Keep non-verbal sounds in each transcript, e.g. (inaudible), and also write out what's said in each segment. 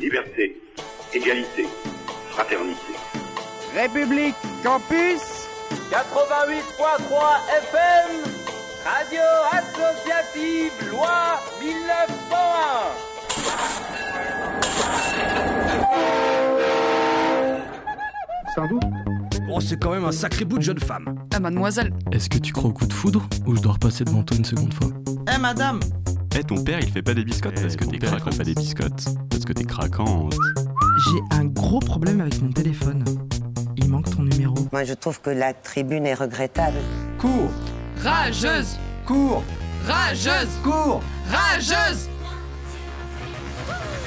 liberté, égalité, fraternité. République Campus 88.3 FM Radio Associative Loi 1901 Sans doute. Oh, c'est quand même un sacré bout de jeune femme. Ah, mademoiselle. Est-ce que tu crois au coup de foudre ou je dois repasser devant toi une seconde fois? Eh, madame Eh, ton père, il fait pas des biscottes Eh, parce que ton t'es père, il craquante. pas des biscottes. Parce que t'es craquante. J'ai un gros problème avec mon téléphone. Il manque ton numéro. Moi, je trouve que la tribune est regrettable. Cours Rageuse Cours Rageuse Cours Rageuse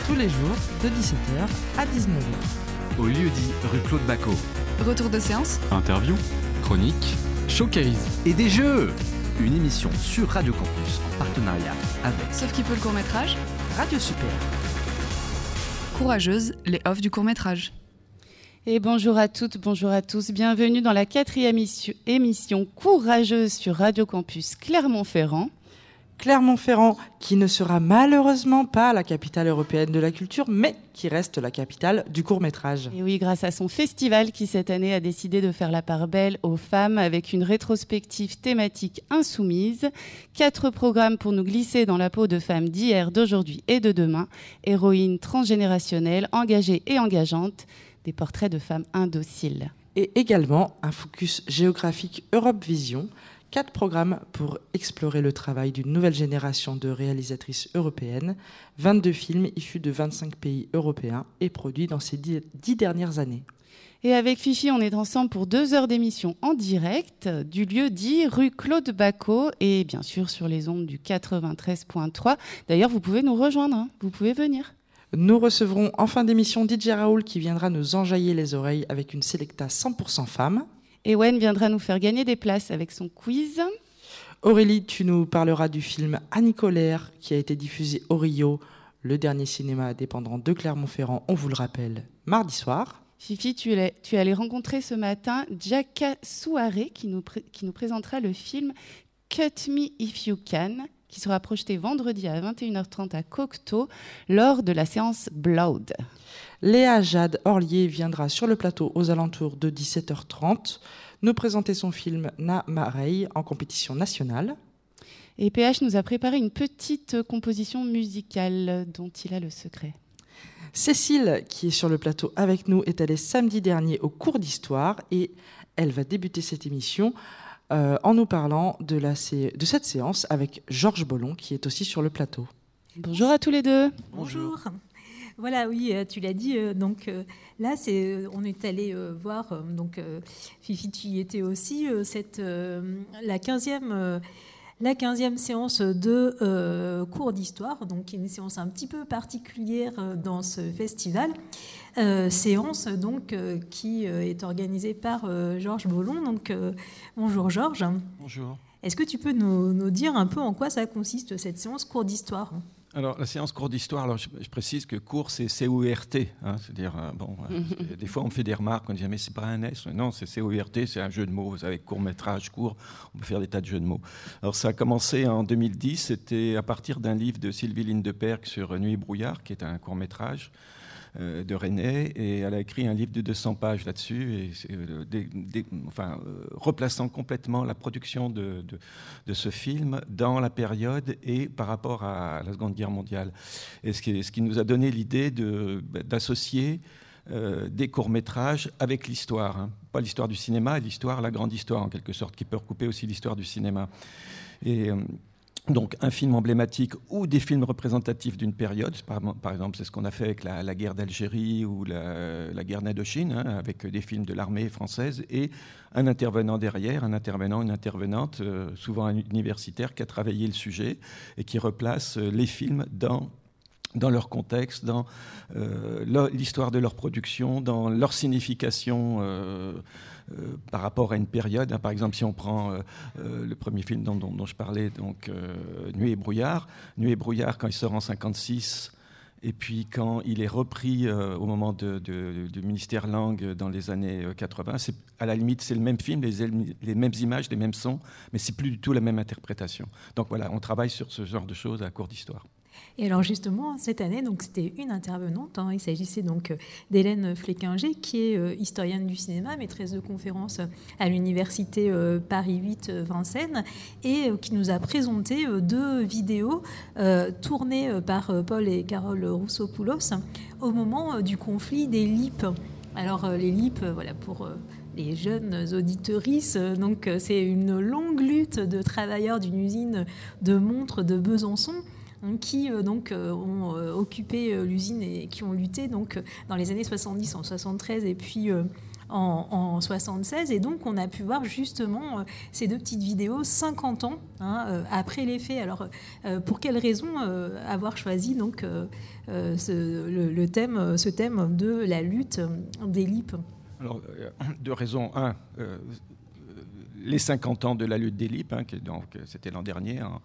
Tous les jours, de 17h à 19h. Au lieu dit rue Claude Bacot. Retour de séance Interview Chronique, showcase. Et des jeux Une émission sur Radio Campus en partenariat avec Sauf qui peut le court-métrage Radio Super. Courageuse, les offs du court-métrage. Et bonjour à toutes, bonjour à tous. Bienvenue dans la quatrième émission courageuse sur Radio Campus Clermont-Ferrand. Clermont-Ferrand, qui ne sera malheureusement pas la capitale européenne de la culture, mais qui reste la capitale du court-métrage. Et oui, grâce à son festival qui cette année a décidé de faire la part belle aux femmes avec une rétrospective thématique insoumise. Quatre programmes pour nous glisser dans la peau de femmes d'hier, d'aujourd'hui et de demain. Héroïnes transgénérationnelles, engagées et engageantes. Des portraits de femmes indociles. Et également un focus géographique Europe Vision. Quatre programmes pour explorer le travail d'une nouvelle génération de réalisatrices européennes. 22 films issus de 25 pays européens et produits dans ces dix, dernières années. Et avec Fifi, on est ensemble pour deux heures d'émission en direct du lieu dit rue Claude Bacot et bien sûr sur les ondes du 93.3. D'ailleurs, vous pouvez nous rejoindre, hein. vous pouvez venir. Nous recevrons en fin d'émission DJ Raoul qui viendra nous enjailler les oreilles avec une sélecta 100% femmes. Et Wen viendra nous faire gagner des places avec son quiz. Aurélie, tu nous parleras du film Annie Colère qui a été diffusé au Rio, le dernier cinéma indépendant de Clermont-Ferrand, on vous le rappelle, mardi soir. Fifi, tu es, tu es allé rencontrer ce matin Jaka Souaré qui nous, qui nous présentera le film Cut Me If You Can qui sera projeté vendredi à 21h30 à Cocteau lors de la séance Blood. Léa Jade Orlier viendra sur le plateau aux alentours de 17h30 nous présenter son film Na Mareille en compétition nationale. Et PH nous a préparé une petite composition musicale dont il a le secret. Cécile, qui est sur le plateau avec nous, est allée samedi dernier au cours d'histoire et elle va débuter cette émission euh, en nous parlant de, la sé- de cette séance avec Georges Bollon, qui est aussi sur le plateau. Bonjour à tous les deux. Bonjour. Voilà, oui, euh, tu l'as dit. euh, donc euh, là, c'est, on est allé voir. donc Fifi, tu y étais aussi. cette la 15e. euh, la 15e séance de euh, cours d'histoire, donc une séance un petit peu particulière dans ce festival. Euh, séance donc euh, qui est organisée par Georges Bollon. Donc bonjour Georges. Bonjour. Est-ce que tu peux nous, nous dire un peu en quoi ça consiste cette séance cours d'histoire? Alors, la séance cours d'histoire, alors je, je précise que cours, c'est C-O-U-R-T. Hein, C'est-à-dire, euh, bon, euh, que des fois, on me fait des remarques, on dit, mais c'est pas un S. Non, c'est C-O-U-R-T, c'est un jeu de mots. Vous savez, court-métrage, court, on peut faire des tas de jeux de mots. Alors, ça a commencé en 2010, c'était à partir d'un livre de Sylvie Lindeperg sur Nuit et brouillard, qui est un court-métrage euh, de René, et elle a écrit un livre de 200 pages là-dessus, et c'est, des- des- enfin, replaçant complètement la production de, de, de ce film dans la période et par rapport à la Seconde Guerre mondiale. Et ce qui, nous a donné l'idée de- bah, d'associer euh, des courts-métrages avec l'histoire. hein. Pas l'histoire du cinéma, l'histoire, la grande histoire en quelque sorte, qui peut recouper aussi l'histoire du cinéma. Et euh, donc un film emblématique ou des films représentatifs d'une période. Par, exemple, c'est ce qu'on a fait avec la, guerre d'Algérie ou la, guerre d'Indochine, hein, avec des films de l'armée française et un intervenant derrière, un intervenant, une intervenante, euh, souvent un universitaire qui a travaillé le sujet et qui replace euh, les films dans dans leur contexte, dans euh, l'histoire de leur production, dans leur signification euh, par rapport à une période. hein. Par exemple, si on prend euh, euh, le premier film dont, je parlais, donc Nuit et brouillard. Nuit et brouillard, quand il sort en 56, et puis quand il est repris au moment de- du ministère langue dans les années euh, 80, c'est- à la limite c'est le même film, les, les mêmes images, les mêmes sons, mais c'est plus du tout la même interprétation. Donc voilà, on travaille sur ce genre de choses à court d'histoire. Et alors justement, cette année, c'était une intervenante. Hein. il s'agissait donc euh, d'Hélène Fleckinger, qui est euh, historienne du cinéma, maîtresse de conférence à l'université euh, Paris 8 Vincennes, et qui nous a présenté deux vidéos tournées par Paul et Carole Roussopoulos au moment du conflit des LIP. Alors les LIP, voilà pour les jeunes auditorices. Donc, c'est une longue lutte de travailleurs d'une usine de montres de Besançon qui euh, donc euh, ont euh, occupé l'usine et qui ont lutté donc dans les années 70, en 73 et puis en, en, 76. Et donc, on a pu voir justement ces deux petites vidéos 50 ans hein, après les faits. Alors, pour quelle raison avoir choisi donc ce, le, thème, ce thème de la lutte des LIP Alors, deux raisons. Un, les 50 ans de la lutte des LIP, hein, donc c'était l'an dernier, hein,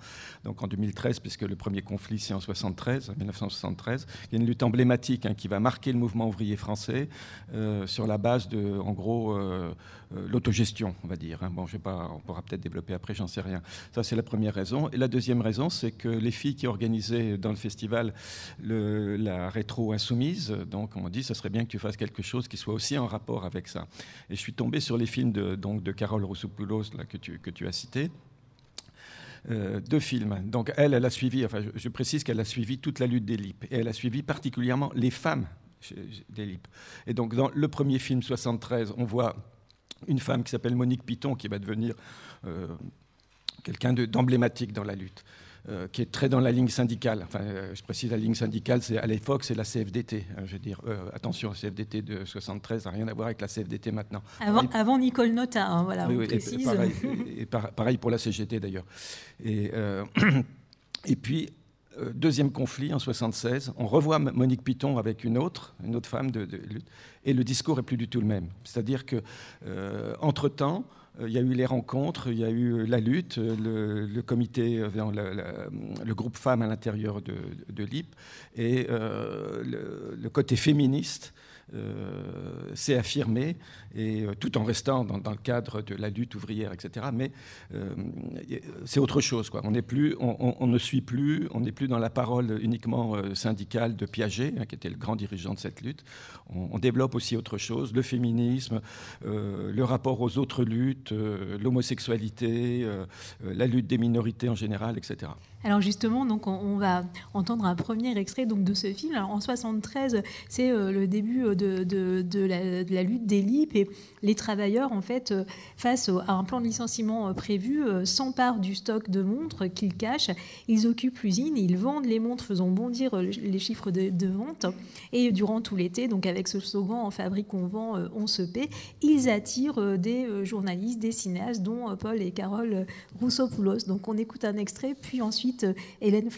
donc en 2013, puisque le premier conflit c'est en 73, 1973. Il y a une lutte emblématique hein, qui va marquer le mouvement ouvrier français euh, sur la base de, en gros, euh, euh, l'autogestion, on va dire. Bon, je sais pas, on pourra peut-être développer après, j'en sais rien. Ça c'est la première raison. Et la deuxième raison, c'est que les filles qui organisaient dans le festival la rétro insoumise, donc on dit, ça serait bien que tu fasses quelque chose qui soit aussi en rapport avec ça. Et je suis tombé sur les films de, donc, de Carole rousseau là, que, tu, que tu as cité. Euh, deux films. Donc elle, elle a suivi, enfin je, précise qu'elle a suivi toute la lutte des LIP, et elle a suivi particulièrement les femmes des LIP. Et donc dans le premier film 73, on voit une femme qui s'appelle Monique Piton, qui va devenir euh, quelqu'un d'emblématique dans la lutte. Euh, qui est très dans la ligne syndicale. Enfin, euh, je précise la ligne syndicale, c'est à l'époque c'est la CFDT. Hein, je veux dire, euh, attention, la CFDT de 73 n'a rien à voir avec la CFDT maintenant. Avant, avant Nicole Nota, hein, voilà, on précise. (laughs) Et pareil, pour la CGT d'ailleurs. Et, (clears throat) et puis deuxième conflit en 76, on revoit Monique Piton avec une autre, une autre femme de, et le discours est plus du tout le même. C'est-à-dire que entre temps il y a eu les rencontres, il y a eu euh, la lutte, euh, le, comité, le, groupe femmes à l'intérieur de, l'IP et le, côté féministe euh, s'est affirmé, et, euh, tout en restant dans, le cadre de la lutte ouvrière, etc. Mais euh, c'est autre chose. On, ne suit plus, on n'est plus dans la parole uniquement syndicale de Piaget, hein, qui était le grand dirigeant de cette lutte. On, développe aussi autre chose, le féminisme, le rapport aux autres luttes, l'homosexualité, la lutte des minorités en général, etc. Alors justement, donc on, va entendre un premier extrait donc de ce film. En 73, c'est le début de, la, lutte des LIP et les travailleurs, en fait, euh, face à un plan de licenciement euh, prévu, euh, s'emparent du stock de montres qu'ils cachent. Ils occupent l'usine, ils vendent les montres, faisant bondir les chiffres de, vente. Et durant tout l'été, donc avec ce slogan En fabrique, on vend, on se paie, ils attirent des journalistes, des cinéastes, dont Paul et Carole Roussopoulos. Donc on écoute un extrait, puis ensuite Hélène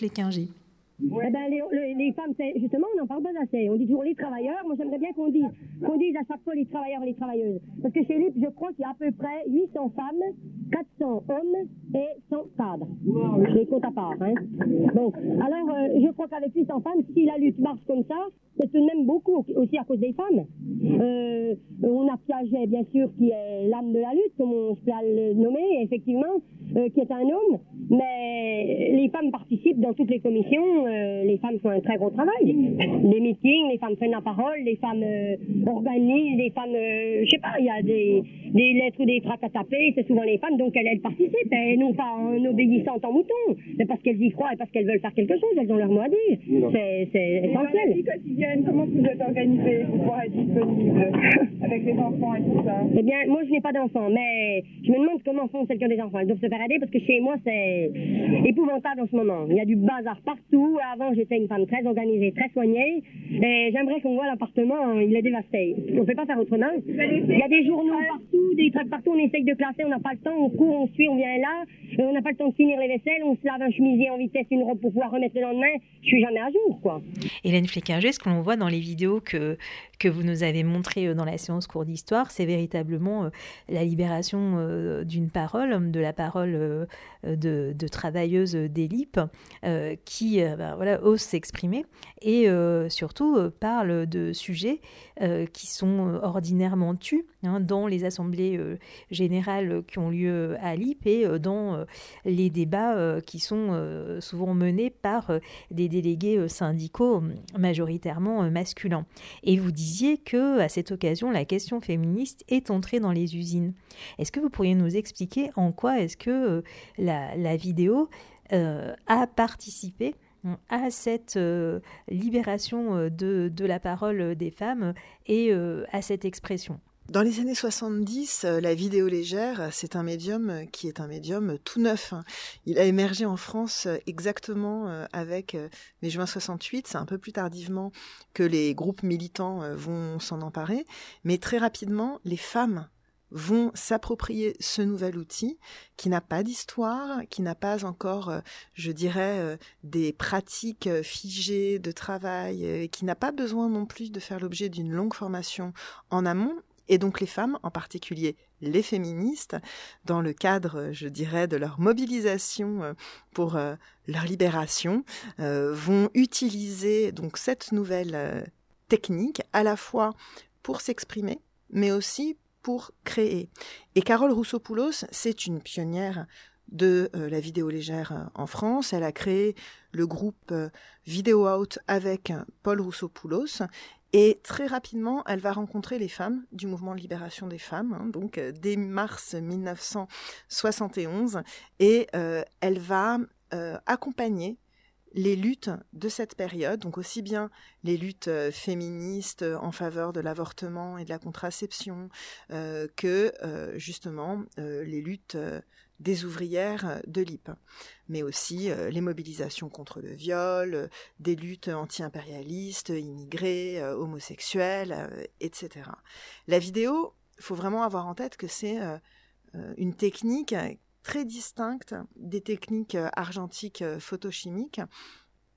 Eh ben, les, les, femmes, justement, on n'en parle pas assez. On dit toujours les travailleurs. Moi, j'aimerais bien qu'on dise, qu'on dise à chaque fois les travailleurs et les travailleuses. Parce que chez LIP, je crois qu'il y a à peu près 800 femmes, 400 hommes et 100 cadres. Je les compte à part. Hein. Donc, alors, euh, je crois qu'avec 800 femmes, si la lutte marche comme ça, c'est tout de même beaucoup aussi à cause des femmes. Euh, on a Piaget, bien sûr, qui est l'âme de la lutte, comme on peut le nommer, effectivement, euh, qui est un homme. Mais les femmes participent dans toutes les commissions euh, les femmes font un très gros travail. Les meetings, les femmes prennent la parole, les femmes euh, organisent, les femmes, euh, je sais pas, il y a des, des lettres ou des tracts à taper, c'est souvent les femmes, donc elles, elles participent, elles non pas en obéissant en mouton, mais parce qu'elles y croient et parce qu'elles veulent faire quelque chose, elles ont leur mot à dire. C'est, essentiel. Dans la vie quotidienne, comment vous êtes organisée pour pouvoir être disponible avec les enfants et tout ça? Eh bien, moi je n'ai pas d'enfants, mais je me demande comment font celles qui ont des enfants. Elles doivent se faire aider parce que chez moi c'est épouvantable en ce moment. Il y a du bazar partout, avant, j'étais une femme très organisée, très soignée. Et j'aimerais qu'on voit l'appartement, il est dévasté. On ne peut pas faire autrement. Il y a des journaux partout, des trucs partout, on essaye de classer, on n'a pas le temps, on court, on suit, on vient là. on n'a pas le temps de finir les vaisselles, on se lave un chemisier en vitesse, une robe pour pouvoir remettre le lendemain. Je suis jamais à jour, quoi. Hélène Fleckinger, ce qu'on l'on voit dans les vidéos que, que vous nous avez montrées dans la séance cours d'histoire, c'est véritablement la libération d'une parole, de la parole de, de travailleuses d'élite qui ben, voilà, osent s'exprimer et surtout parlent de sujets qui sont ordinairement tus hein, dans les assemblées générales qui ont lieu à LIP et dans les débats qui sont souvent menés par des délégués syndicaux majoritairement masculins. Et vous disiez que à cette occasion, la question féministe est entrée dans les usines. Est-ce que vous pourriez nous expliquer en quoi est-ce que la, vidéo a participé à cette libération de, la parole des femmes et à cette expression dans les années 70, euh, la vidéo légère, c'est un médium euh, qui est un médium euh, tout neuf. Hein. Il a émergé en France exactement avec mai juin 68. C'est un peu plus tardivement que les groupes militants vont s'en emparer. Mais très rapidement, les femmes vont s'approprier ce nouvel outil qui n'a pas d'histoire, qui n'a pas encore, je dirais, des pratiques figées de travail, qui n'a pas besoin non plus de faire l'objet d'une longue formation en amont, et donc les femmes, en particulier les féministes, dans le cadre, je dirais, de leur mobilisation euh, pour euh, leur libération, euh, vont utiliser donc cette nouvelle technique à la fois pour s'exprimer, mais aussi pour créer. Et Carole Roussopoulos, c'est une pionnière de la vidéo légère en France. Elle a créé le groupe Video Out avec Paul Roussopoulos et très rapidement, elle va rencontrer les femmes du mouvement de libération des femmes, hein, donc euh, dès mars 1971, et euh, elle va euh, accompagner les luttes de cette période, donc aussi bien les luttes féministes en faveur de l'avortement et de la contraception que justement les luttes des ouvrières euh, de l'IP, mais aussi euh, les mobilisations contre le viol, euh, des luttes anti-impérialistes, immigrés, homosexuels, etc. La vidéo, il faut vraiment avoir en tête que c'est une technique très distincte des techniques argentiques photochimiques.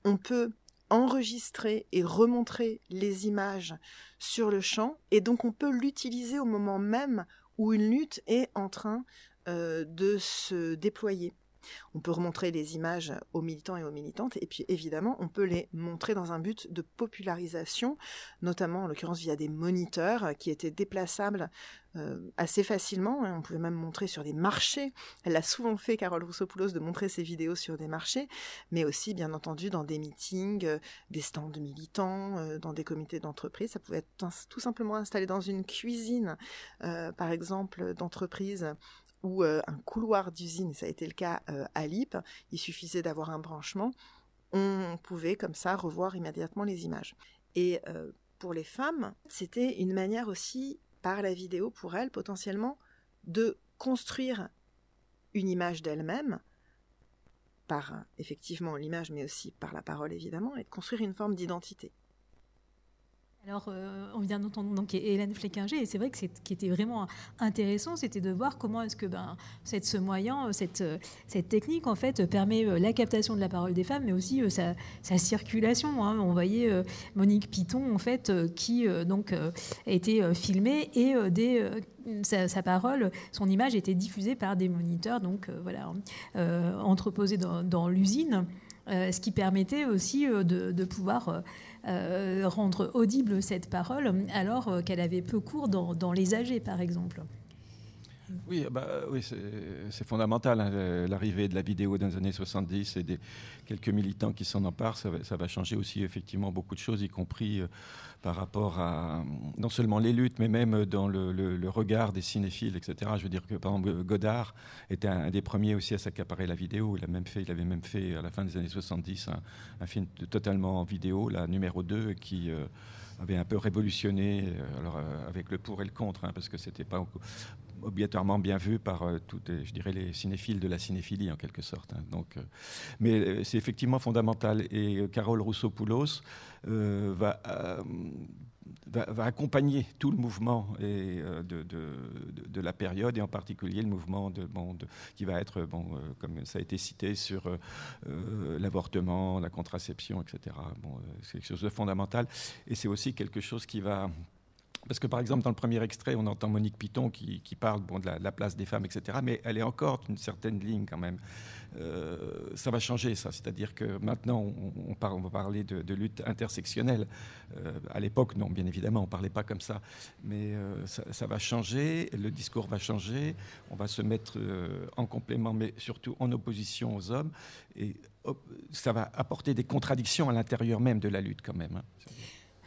On peut enregistrer et remontrer les images sur le champ et donc on peut l'utiliser au moment même où une lutte est en train euh, de se déployer. On peut remontrer les images aux militants et aux militantes, et puis évidemment, on peut les montrer dans un but de popularisation, notamment en l'occurrence via des moniteurs qui étaient déplaçables euh, assez facilement. On pouvait même montrer sur des marchés. Elle a souvent fait, Carole Roussopoulos, de montrer ses vidéos sur des marchés, mais aussi, bien entendu, dans des meetings, euh, des stands militants, dans des comités d'entreprise. Ça pouvait être tout simplement installé dans une cuisine, par exemple, d'entreprise ou euh, un couloir d'usine, ça a été le cas euh, à LIP, il suffisait d'avoir un branchement, on pouvait comme ça revoir immédiatement les images. Et euh, pour les femmes, c'était une manière aussi, par la vidéo pour elles, potentiellement, de construire une image d'elles-mêmes, par effectivement l'image, mais aussi par la parole évidemment, et de construire une forme d'identité. Alors, euh, on vient d'entendre donc Hélène Fleckinger, et c'est vrai que ce qui était vraiment intéressant, c'était de voir comment est-ce que ben, cette, ce moyen, euh, cette, euh, cette technique, en fait, permet la captation de la parole des femmes, mais aussi sa, circulation. Hein. On voyait Monique Piton, en fait, qui donc été filmée et sa, parole, son image était diffusée par des moniteurs, donc voilà, entreposés dans, l'usine, ce qui permettait aussi de, pouvoir rendre audible cette parole alors euh, qu'elle avait peu cours dans, les âgés, par exemple. Oui, bah, oui c'est fondamental, hein, l'arrivée de la vidéo dans les années 70 et des quelques militants qui s'en emparent, ça va, changer aussi effectivement beaucoup de choses, y compris euh, par rapport à non seulement les luttes, mais même dans le, regard des cinéphiles, etc. Je veux dire que, par exemple, Godard était un, des premiers aussi à s'accaparer la vidéo. Il, a même fait, il avait même fait, à la fin des années 70, un, film totalement en vidéo, la numéro 2, qui... Euh, avait un peu révolutionné, euh, alors avec le pour et le contre, hein, parce que c'était pas obligatoirement bien vu par euh, toutes, je dirais, les cinéphiles de la cinéphilie en quelque sorte. Hein. donc, mais c'est effectivement fondamental. Et Carole Rousseau-Poulos va va, accompagner tout le mouvement et, de, de, de, la période, et en particulier le mouvement de, bon, qui va être, bon, comme ça a été cité, sur l'avortement, la contraception, etc. Bon, c'est quelque chose de fondamental. Et c'est aussi quelque chose qui va parce que par exemple, dans le premier extrait, on entend Monique Piton qui, parle de, la, place des femmes, etc. Mais elle est encore d'une certaine ligne quand même. Euh, ça va changer, ça. C'est-à-dire que maintenant, on, on, va parler de, lutte intersectionnelle. Euh, à l'époque, non, bien évidemment, on ne parlait pas comme ça. Mais euh, ça, va changer, le discours va changer. On va se mettre en complément, mais surtout en opposition aux hommes. Et ça va apporter des contradictions à l'intérieur même de la lutte quand même. Hein.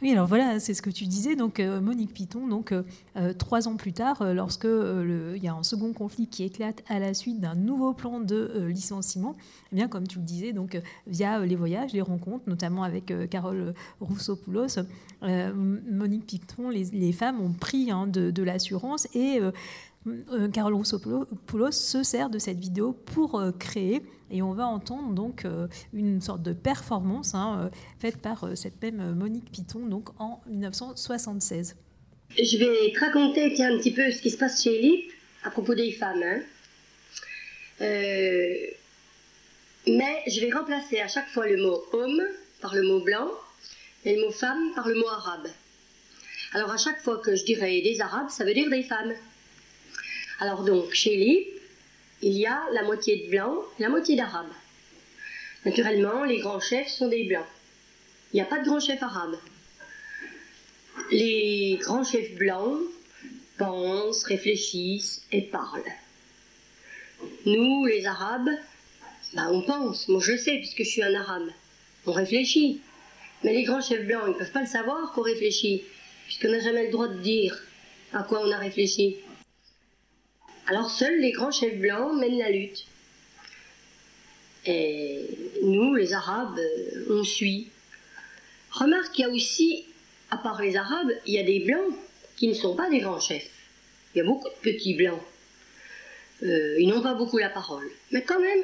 Oui, alors voilà, c'est ce que tu disais. Donc euh, Monique Piton, donc euh, euh, trois ans plus tard, lorsque il y a un second conflit qui éclate à la suite d'un nouveau plan de licenciement, eh bien comme tu le disais, donc via les voyages, les rencontres, notamment avec Carole Roussopoulos, Monique Piton, les, femmes ont pris hein, de, de l'assurance et Carole Roussopoulos se sert de cette vidéo pour euh, créer, et on va entendre donc euh, une sorte de performance hein, faite par cette même Monique Piton donc en 1976. Je vais te raconter un petit peu ce qui se passe chez Elite à propos des femmes. Hein. mais je vais remplacer à chaque fois le mot homme par le mot blanc et le mot femme par le mot arabe. Alors à chaque fois que je dirai des arabes, ça veut dire des femmes. Alors donc, chez lui, il y a la moitié de blancs, la moitié d'arabes. Naturellement, les grands chefs sont des blancs. Il n'y a pas de grands chefs arabes. Les grands chefs blancs pensent, réfléchissent et parlent. Nous, les arabes, ben, on pense. Moi, je sais, puisque je suis un arabe. On réfléchit. Mais les grands chefs blancs, ils ne peuvent pas le savoir qu'on réfléchit, puisqu'on n'a jamais le droit de dire à quoi on a réfléchi. Alors seuls les grands chefs blancs mènent la lutte. Et nous, les Arabes, euh, on suit. Remarque qu'il y a aussi, à part les Arabes, il y a des blancs qui ne sont pas des grands chefs. Il y a beaucoup de petits blancs. Euh, ils n'ont pas beaucoup la parole. Mais quand même,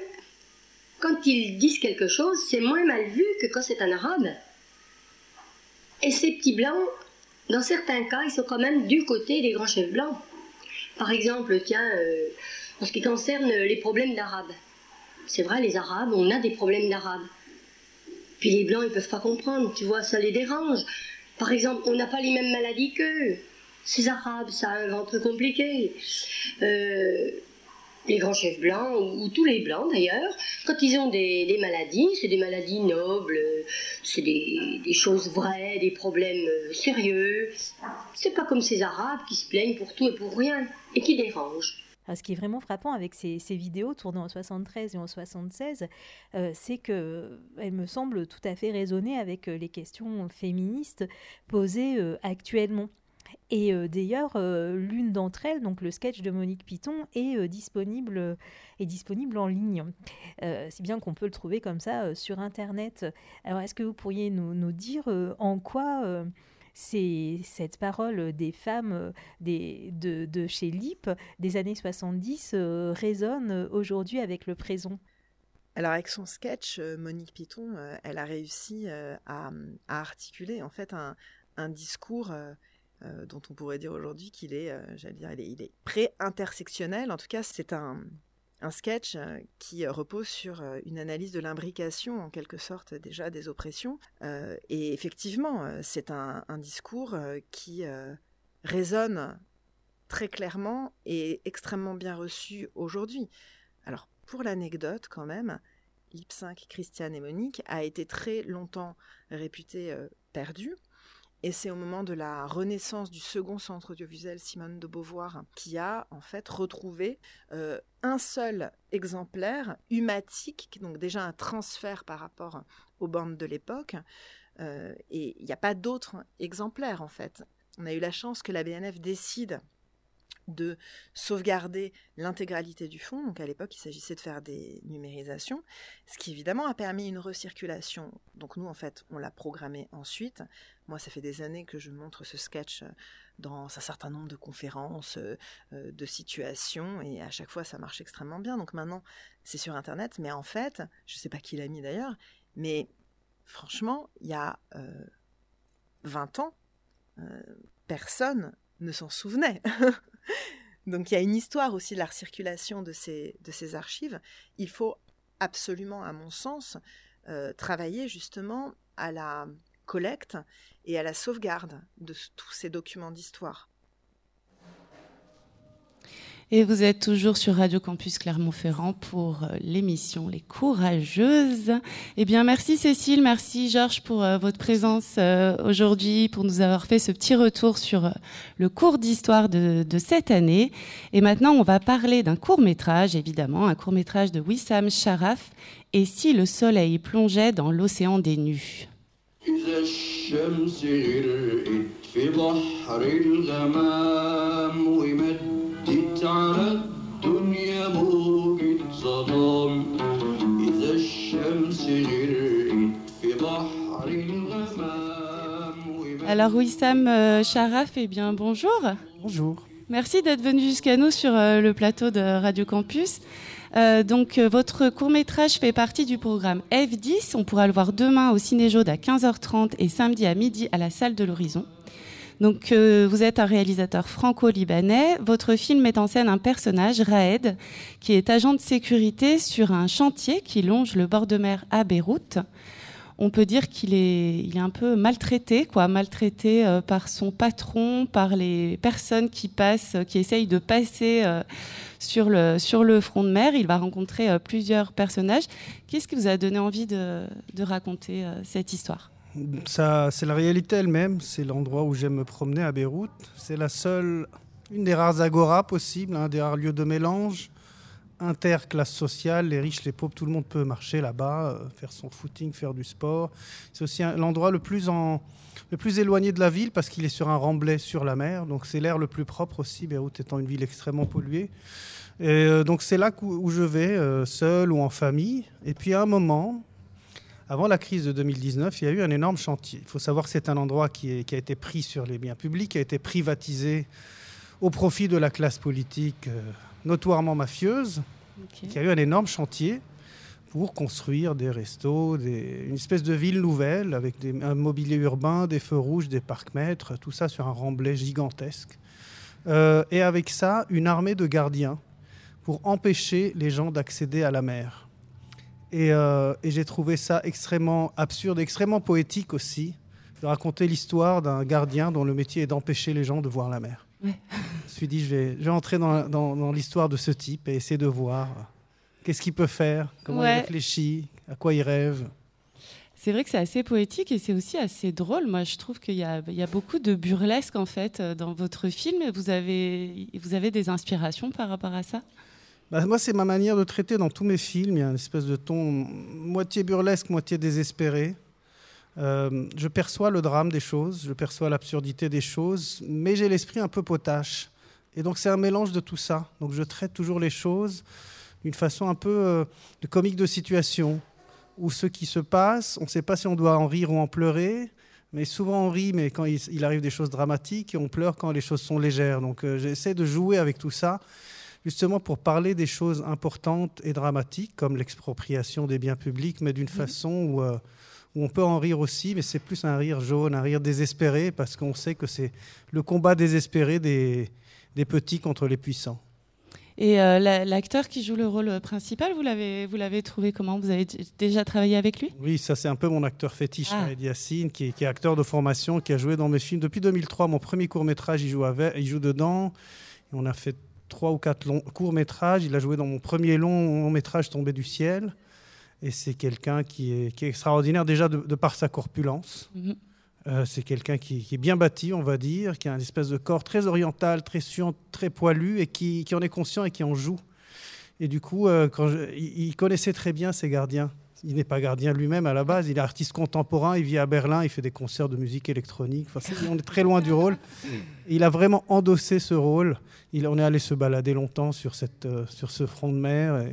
quand ils disent quelque chose, c'est moins mal vu que quand c'est un arabe. Et ces petits blancs, dans certains cas, ils sont quand même du côté des grands chefs blancs. Par exemple, tiens, euh, en ce qui concerne les problèmes d'Arabes. C'est vrai, les Arabes, on a des problèmes d'Arabes. Puis les Blancs, ils peuvent pas comprendre, tu vois, ça les dérange. Par exemple, on n'a pas les mêmes maladies qu'eux. Ces Arabes, ça a un ventre compliqué. Euh, les grands chefs blancs, ou, tous les blancs d'ailleurs, quand ils ont des, maladies, c'est des maladies nobles, c'est des, choses vraies, des problèmes euh, sérieux. C'est pas comme ces Arabes qui se plaignent pour tout et pour rien, et qui dérangent. ce qui est vraiment frappant avec ces, vidéos tournées en 73 et en 76, euh, c'est qu'elles me semblent tout à fait résonner avec euh, les questions féministes posées actuellement. Et euh, d'ailleurs, euh, l'une d'entre elles, donc le sketch de Monique Piton, est, euh, disponible, est disponible en ligne. si bien qu'on peut le trouver comme ça sur Internet. Alors, est-ce que vous pourriez nous, dire en quoi c'est cette parole des femmes des, de, de, chez LIP des années 70 résonne aujourd'hui avec le présent? Alors avec son sketch, Monique Piton, elle a réussi à, articuler en fait un, un discours euh, dont on pourrait dire aujourd'hui qu'il est, euh, j'allais dire, il est, pré-intersectionnel. En tout cas, c'est un, sketch euh, qui repose sur une analyse de l'imbrication, en quelque sorte, déjà des oppressions. et effectivement, c'est un, discours qui résonne très clairement et extrêmement bien reçu aujourd'hui. Alors, pour l'anecdote, quand même, Lip 5, Christiane et Monique a été très longtemps réputé perdu. Et c'est au moment de la renaissance du second centre audiovisuel Simone de Beauvoir qui a en fait retrouvé euh, un seul exemplaire humatique, donc déjà un transfert par rapport aux bandes de l'époque. Euh, et il n'y a pas d'autres exemplaires en fait. On a eu la chance que la BNF décide de sauvegarder l'intégralité du fonds. Donc à l'époque, il s'agissait de faire des numérisations, ce qui évidemment a permis une recirculation. Donc nous, en fait, on l'a programmé ensuite. Moi, ça fait des années que je montre ce sketch euh, dans un certain nombre de conférences, euh, euh, de situations, et à chaque fois, ça marche extrêmement bien. Donc maintenant, c'est sur Internet, mais en fait, je ne sais pas qui l'a mis d'ailleurs, mais franchement, il y a 20 ans, personne ne s'en souvenait. (laughs) Donc il y a une histoire aussi de la recirculation de ces, de ces archives. Il faut absolument, à mon sens, travailler justement à la collecte et à la sauvegarde de tous ces documents d'histoire. Et vous êtes toujours sur Radio Campus Clermont-Ferrand pour euh, l'émission Les Courageuses. Eh bien, merci Cécile, merci Georges pour euh, votre présence euh, aujourd'hui, pour nous avoir fait ce petit retour sur le cours d'histoire de, cette année. Et maintenant, on va parler d'un court métrage, évidemment, un court métrage de Wissam Sharaf. Et si le soleil plongeait dans l'océan des nus alors Wissam euh, Sharaf, eh bien bonjour. Bonjour. Merci d'être venu jusqu'à nous sur euh, le plateau de Radio Campus. Euh, donc votre court métrage fait partie du programme F10. On pourra le voir demain au Ciné Jaude à 15h30 et samedi à midi à la salle de l'Horizon. Donc, euh, vous êtes un réalisateur franco-libanais. Votre film met en scène un personnage, Raed, qui est agent de sécurité sur un chantier qui longe le bord de mer à Beyrouth. On peut dire qu'il est, un peu maltraité, quoi, maltraité euh, par son patron, par les personnes qui passent, qui essayent de passer euh, sur, le, front de mer. Il va rencontrer plusieurs personnages. Qu'est-ce qui vous a donné envie de raconter cette histoire? Ça, c'est la réalité elle-même. C'est l'endroit où j'aime me promener à Beyrouth. C'est la seule, une des rares agoras possibles, un des rares lieux de mélange interclasse sociale, les riches, les pauvres, tout le monde peut marcher là-bas, euh, faire son footing, faire du sport. C'est aussi l'endroit le plus en, le plus éloigné de la ville parce qu'il est sur un remblai sur la mer, donc c'est l'air le plus propre aussi, Beyrouth étant une ville extrêmement polluée. Et euh, donc c'est là où, je vais, euh, seul ou en famille. Et puis à un moment, avant la crise de 2019, il y a eu un énorme chantier. Il faut savoir que c'est un endroit qui, a été pris sur les biens publics, qui a été privatisé au profit de la classe politique euh, notoirement mafieuse, qui a eu un énorme chantier pour construire des restos, une espèce de ville nouvelle avec un mobilier urbain, des feux rouges, des parcs-mètres, tout ça sur un remblai gigantesque. Euh, et avec ça, une armée de gardiens pour empêcher les gens d'accéder à la mer. Euh, et, j'ai trouvé ça extrêmement absurde, extrêmement poétique aussi, de raconter l'histoire d'un gardien dont le métier est d'empêcher les gens de voir la mer. Je me suis dit, je vais, je vais entrer dans, dans, l'histoire de ce type et essayer de voir qu'est-ce qu'il peut faire, comment il réfléchit, à quoi il rêve. C'est vrai que c'est assez poétique et c'est aussi assez drôle. Moi, je trouve qu'il y, y, a beaucoup de burlesque en fait dans votre film. Vous avez, vous avez des inspirations par rapport à ça? Bah, moi, c'est ma manière de traiter dans tous mes films. Il y a une espèce de ton moitié burlesque, moitié désespéré. Euh, je perçois le drame des choses, je perçois l'absurdité des choses, mais j'ai l'esprit un peu potache. Et donc c'est un mélange de tout ça. Donc je traite toujours les choses d'une façon un peu euh, de comique de situation, où ce qui se passe, on ne sait pas si on doit en rire ou en pleurer, mais souvent on rit, mais quand il, arrive des choses dramatiques, et on pleure quand les choses sont légères. Donc euh, j'essaie de jouer avec tout ça justement pour parler des choses importantes et dramatiques, comme l'expropriation des biens publics, mais d'une façon euh, où, on peut en rire aussi, mais c'est plus un rire jaune, un rire désespéré, parce qu'on sait que c'est le combat désespéré des, des petits contre les puissants. Et euh, l'acteur qui joue le rôle principal, vous l'avez, vous l'avez trouvé comment? Vous avez déjà travaillé avec lui? Oui, ça c'est un peu mon acteur fétiche, ah. Yassine, qui est, qui est, acteur de formation, qui a joué dans mes films depuis 2003. Mon premier court métrage, il joue, avec, il joue dedans. on a fait trois ou quatre courts-métrages. Il a joué dans mon premier long métrage Tombé du ciel. Et c'est quelqu'un qui est, extraordinaire déjà de, par sa corpulence. Mhm. Euh, c'est quelqu'un qui, est bien bâti, on va dire, qui a une espèce de corps très oriental, très suant, très poilu, et qui, en est conscient et qui en joue. Et du coup, euh, quand il, connaissait très bien ses gardiens. Il n'est pas gardien lui-même à la base, il est artiste contemporain, il vit à Berlin, il fait des concerts de musique électronique. on est très loin du rôle. il a vraiment endossé ce rôle on est allé se balader longtemps sur, euh, ce front de mer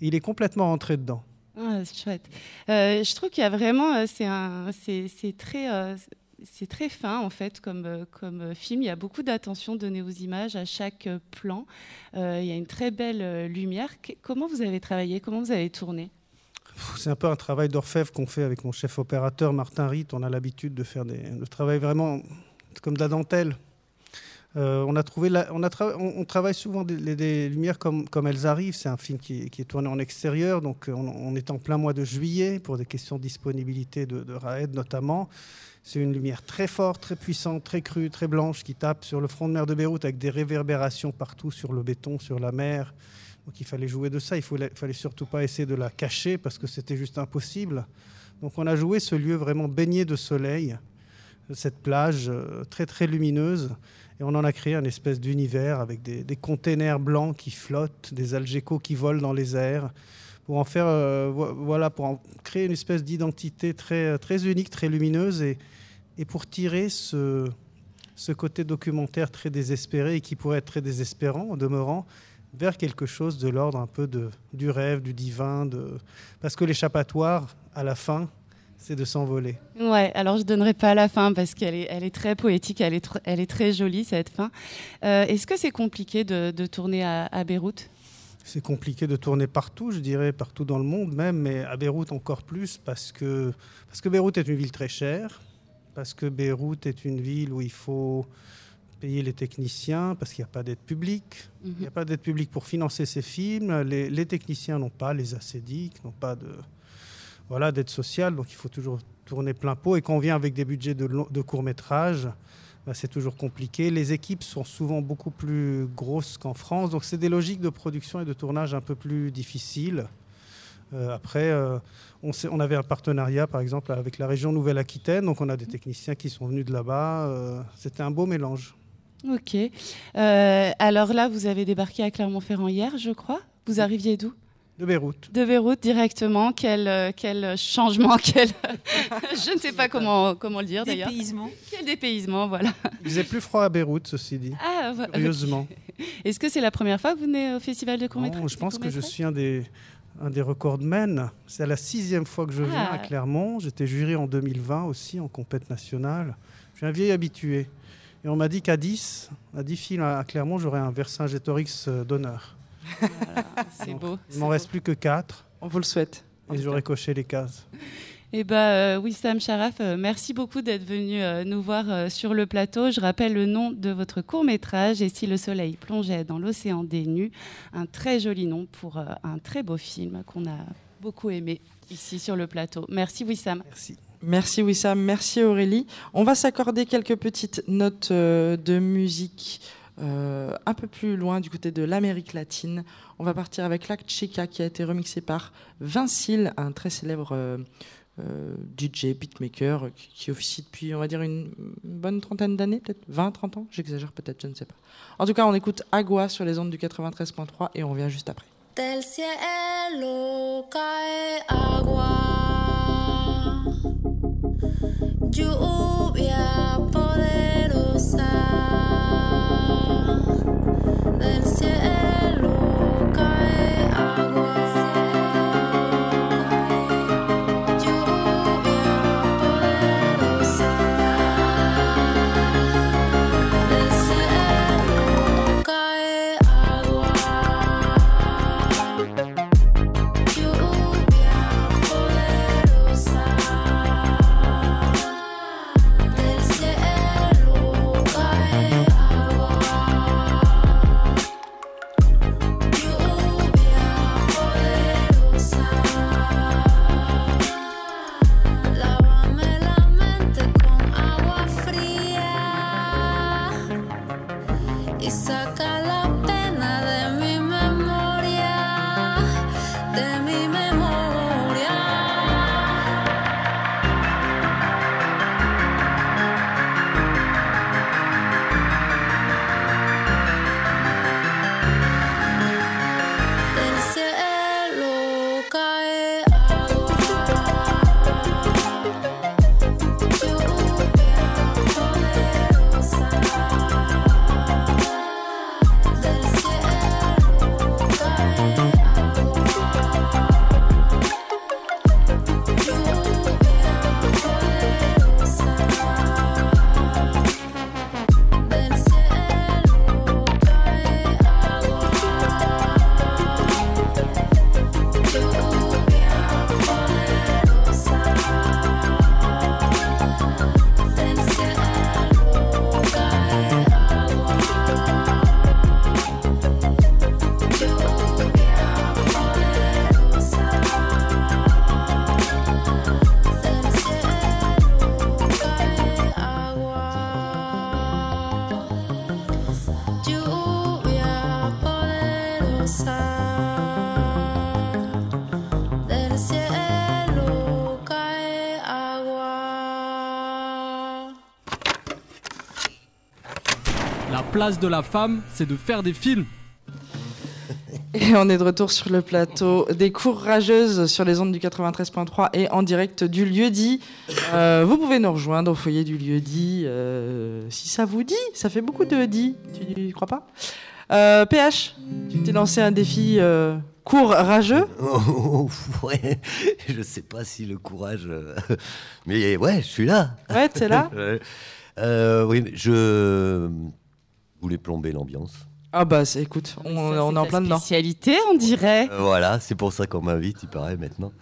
il est complètement rentré dedans. Ah, c'est chouette. Euh, je trouve qu'il y a vraiment, euh, c'est, très, fin en fait comme film. Il y a beaucoup d'attention donnée aux images à chaque plan. il y a une très belle lumière. Comment vous avez travaillé? Comment vous avez tourné? C'est un peu un travail d'orfèvre qu'on fait avec mon chef opérateur Martin Ritt. On a l'habitude de faire des, de travailler vraiment comme de la dentelle. Euh, on, a trouvé on, travaille souvent des, lumières comme, elles arrivent. C'est un film qui, est tourné en extérieur, donc on, est en plein mois de juillet pour des questions de disponibilité de, de Raed notamment. C'est une lumière très forte, très puissante, très crue, très blanche qui tape sur le front de mer de Beyrouth avec des réverbérations partout sur le béton, sur la mer. Donc il fallait jouer de ça. Il ne fallait surtout pas essayer de la cacher parce que c'était juste impossible. Donc on a joué ce lieu vraiment baigné de soleil, cette plage euh, très très lumineuse. Et on en a créé un espèce d'univers avec des, containers blancs qui flottent, des algécos qui volent dans les airs, pour en faire, euh, voilà, pour créer une espèce d'identité très, très unique, très lumineuse, et, et pour tirer ce, ce côté documentaire très désespéré et qui pourrait être très désespérant en demeurant vers quelque chose de l'ordre un peu de, du rêve, du divin, de... parce que l'échappatoire, à la fin, c'est de s'envoler. Ouais, alors je ne donnerai pas à la fin parce qu'elle est, elle est très poétique, elle est, elle est très jolie cette fin. Euh, est-ce que c'est compliqué de, tourner à, Beyrouth? C'est compliqué de tourner partout, je dirais, partout dans le monde même, mais à Beyrouth encore plus parce que, parce que Beyrouth est une ville très chère, parce que Beyrouth est une ville où il faut payer les techniciens parce qu'il n'y a pas d'aide publique. Il n'y a mhm. pas d'aide publique pour financer ces films. Les, les techniciens n'ont pas, les acédiques n'ont pas de, voilà, d'aide sociale, donc il faut toujours tourner plein pot. Et quand on vient avec des budgets de, de court métrage, bah, c'est toujours compliqué. Les équipes sont souvent beaucoup plus grosses qu'en France, donc c'est des logiques de production et de tournage un peu plus difficiles. Euh, après, euh, on, on, avait un partenariat, par exemple, avec la région Nouvelle-Aquitaine, donc on a des techniciens qui sont venus de là-bas. Euh, c'était un beau mélange. Ok. alors là, vous avez débarqué à Clermont-Ferrand hier, je crois. Vous arriviez d'où? De Beyrouth. De Beyrouth directement. Quel, euh, quel changement, (laughs) quel... je ne sais pas comment, comment le dire d'ailleurs. Dépaysement. Quel dépaysement, voilà. Il faisait plus froid à Beyrouth, ceci dit. Ah, Curieusement. Est-ce que c'est la première fois que vous venez au Festival de court Je pense que je suis un des, un des recordmen. C'est la sixième fois que je viens à ah. Clermont. J'étais jury en 2020 aussi en compète nationale. Je suis un vieil habitué. Et on m'a dit qu'à 10, à 10 films à Clermont, j'aurais un Vercingétorix euh, d'honneur c'est beau. Il m'en reste plus que 4. On vous le souhaite. Et j'aurais coché les cases. Eh ben, euh, Wissam Sharaf, euh, merci beaucoup d'être venu nous voir sur le plateau. Je rappelle le nom de votre court métrage, Et si le soleil plongeait dans l'océan des nus, un très joli nom pour un très beau film qu'on a beaucoup aimé ici sur le plateau. Merci Wissam. Merci. Merci Wissam, merci Aurélie. On va s'accorder quelques petites notes de musique euh, un peu plus loin du côté de l'Amérique latine. On va partir avec Lac Chica qui a été remixé par Vincile, un très célèbre euh, euh, DJ, beatmaker qui, officie depuis, on va dire, une bonne trentaine d'années, peut-être 20, 30 ans, j'exagère peut-être, je ne sais pas. En tout cas, on écoute Agua sur les ondes du 93.3 et on revient juste après. you. Place de la femme, c'est de faire des films. (laughs) Et on est de retour sur le plateau des cours rageuses sur les ondes du 93.3 et en direct du lieu dit. Euh, vous pouvez nous rejoindre au foyer du lieu dit euh, si ça vous dit. Ça fait beaucoup de dit, tu ne crois pas euh, PH, tu t'es lancé un défi euh, court rageux (laughs) Oh, ouais, je sais pas si le courage. euh, (laughs) Mais ouais, je suis là. Ouais, t'es là. Euh, Oui, mais je voulais plomber l'ambiance. Ah bah c'est- écoute, on, on est en plein dedans. Spécialité, on dirait. Euh, voilà, c'est pour ça qu'on m'invite, il paraît maintenant.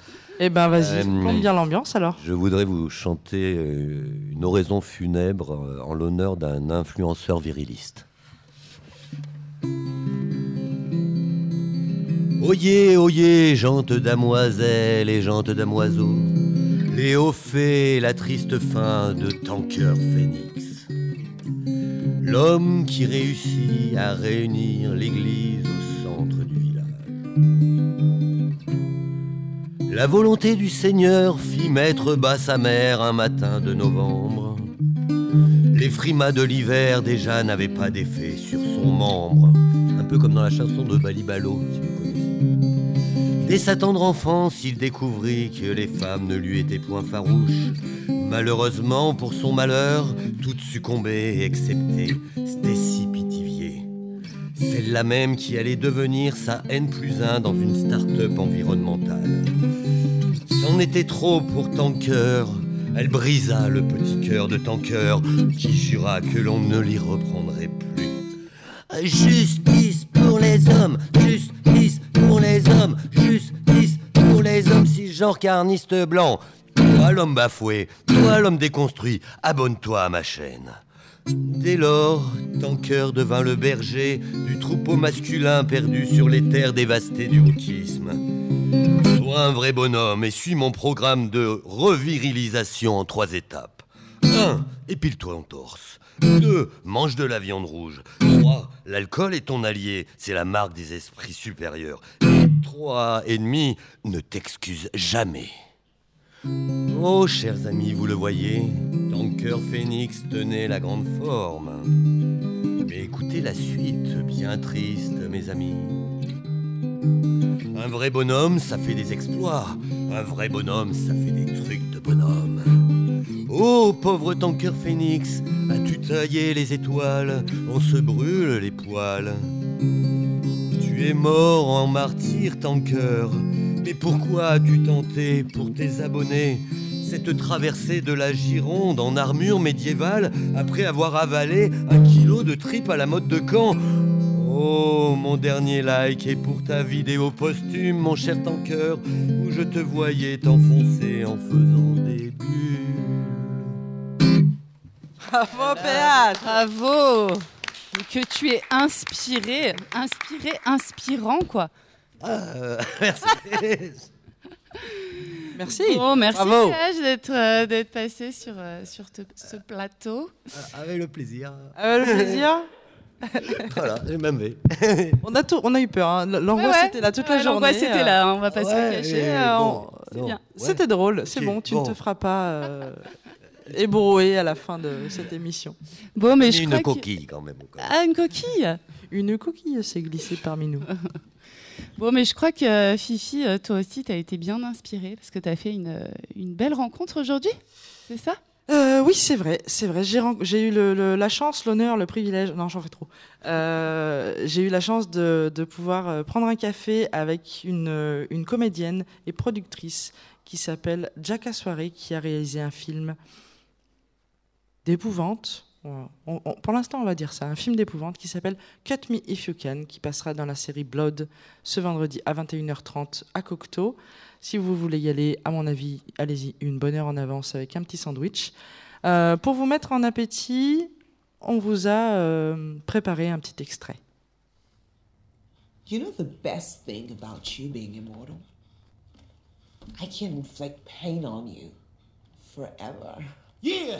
Eh ben vas-y, Euh, plombe bien l'ambiance alors. Je voudrais vous chanter euh, une oraison funèbre euh, en l'honneur d'un influenceur viriliste. Oyez, oyez, gentes damoiselles et gentes damoiseaux, les hauts faits, la triste fin de Tanker Phoenix. L'homme qui réussit à réunir l'église au centre du village. La volonté du Seigneur fit mettre bas sa mère un matin de novembre. Les frimas de l'hiver déjà n'avaient pas d'effet sur son membre, un peu comme dans la chanson de Balibalo, Dès sa tendre enfance, il découvrit que les femmes ne lui étaient point farouches. Malheureusement, pour son malheur, toutes succombaient, excepté Stacy Pitivier. Celle-là même qui allait devenir sa N plus 1 dans une start-up environnementale. C'en était trop pour Tanker. Elle brisa le petit cœur de Tanker, qui jura que l'on ne l'y reprendrait plus. Justice pour les hommes, justice pour les hommes, justice pour les hommes cisgenres carnistes blancs. Toi l'homme bafoué, toi l'homme déconstruit, abonne-toi à ma chaîne. Dès lors, Tanker devint le berger du troupeau masculin perdu sur les terres dévastées du wokisme. Sois un vrai bonhomme et suis mon programme de revirilisation en trois étapes. 1. Épile-toi en torse. 2. Mange de la viande rouge. 3. L'alcool est ton allié, c'est la marque des esprits supérieurs. Et 3. Et demi, ne t'excuse jamais. Oh, chers amis, vous le voyez, Tanker Phoenix tenait la grande forme. Mais écoutez la suite, bien triste, mes amis. Un vrai bonhomme, ça fait des exploits. Un vrai bonhomme, ça fait des trucs de bonhomme. Oh, pauvre Tanker Phoenix, as-tu taillé les étoiles? On se brûle les poils. Tu es mort en martyr, Tanker. Mais pourquoi as-tu tenté, pour tes abonnés, cette traversée de la Gironde en armure médiévale après avoir avalé un kilo de tripes à la mode de Caen Oh, mon dernier like est pour ta vidéo posthume, mon cher Tanker, où je te voyais t'enfoncer en faisant des bulles. Bravo PH Bravo Que tu es inspiré, inspiré, inspirant quoi. Ah, (laughs) merci. Merci. Bon, merci Bravo. PH d'être euh, d'être passé sur, euh, sur te- ce plateau. Avec le plaisir. Avec le plaisir (laughs) voilà, j'ai même vu. on, a tout, on a eu peur, hein. l'angoisse Ouais, ouais. était là toute Ouais, la journée. l'angoisse était là, hein, on va pas se le Ouais, cacher. euh, bon, non. bien. C'était drôle, c'est bon, tu bon. ne te feras pas (laughs) ébrouer à la fin de cette émission. Bon, mais je une crois que- coquille quand même. Ah, une coquille Une coquille s'est glissée parmi nous. (laughs) Bon, mais je crois que euh, Fifi, euh, toi aussi, tu as été bien inspirée parce que tu as fait une, euh, une belle rencontre aujourd'hui, c'est ça? Euh, oui, c'est vrai, c'est vrai. J'ai eu le- le- la chance, l'honneur, le privilège. Non, j'en fais trop. Euh, j'ai eu la chance de, de pouvoir prendre un café avec une, une comédienne et productrice qui s'appelle Jacka Soirée, qui a réalisé un film d'épouvante. On- on- on- pour l'instant, on va dire ça, un film d'épouvante qui s'appelle Cut Me If You Can, qui passera dans la série Blood ce vendredi à 21h30 à Cocteau. Si vous voulez y aller, à mon avis, allez-y une bonne heure en avance avec un petit sandwich. Euh, pour vous mettre en appétit, on vous a euh, préparé un petit extrait. You know the best thing about you being immortal? I can inflict pain on you forever. Yeah!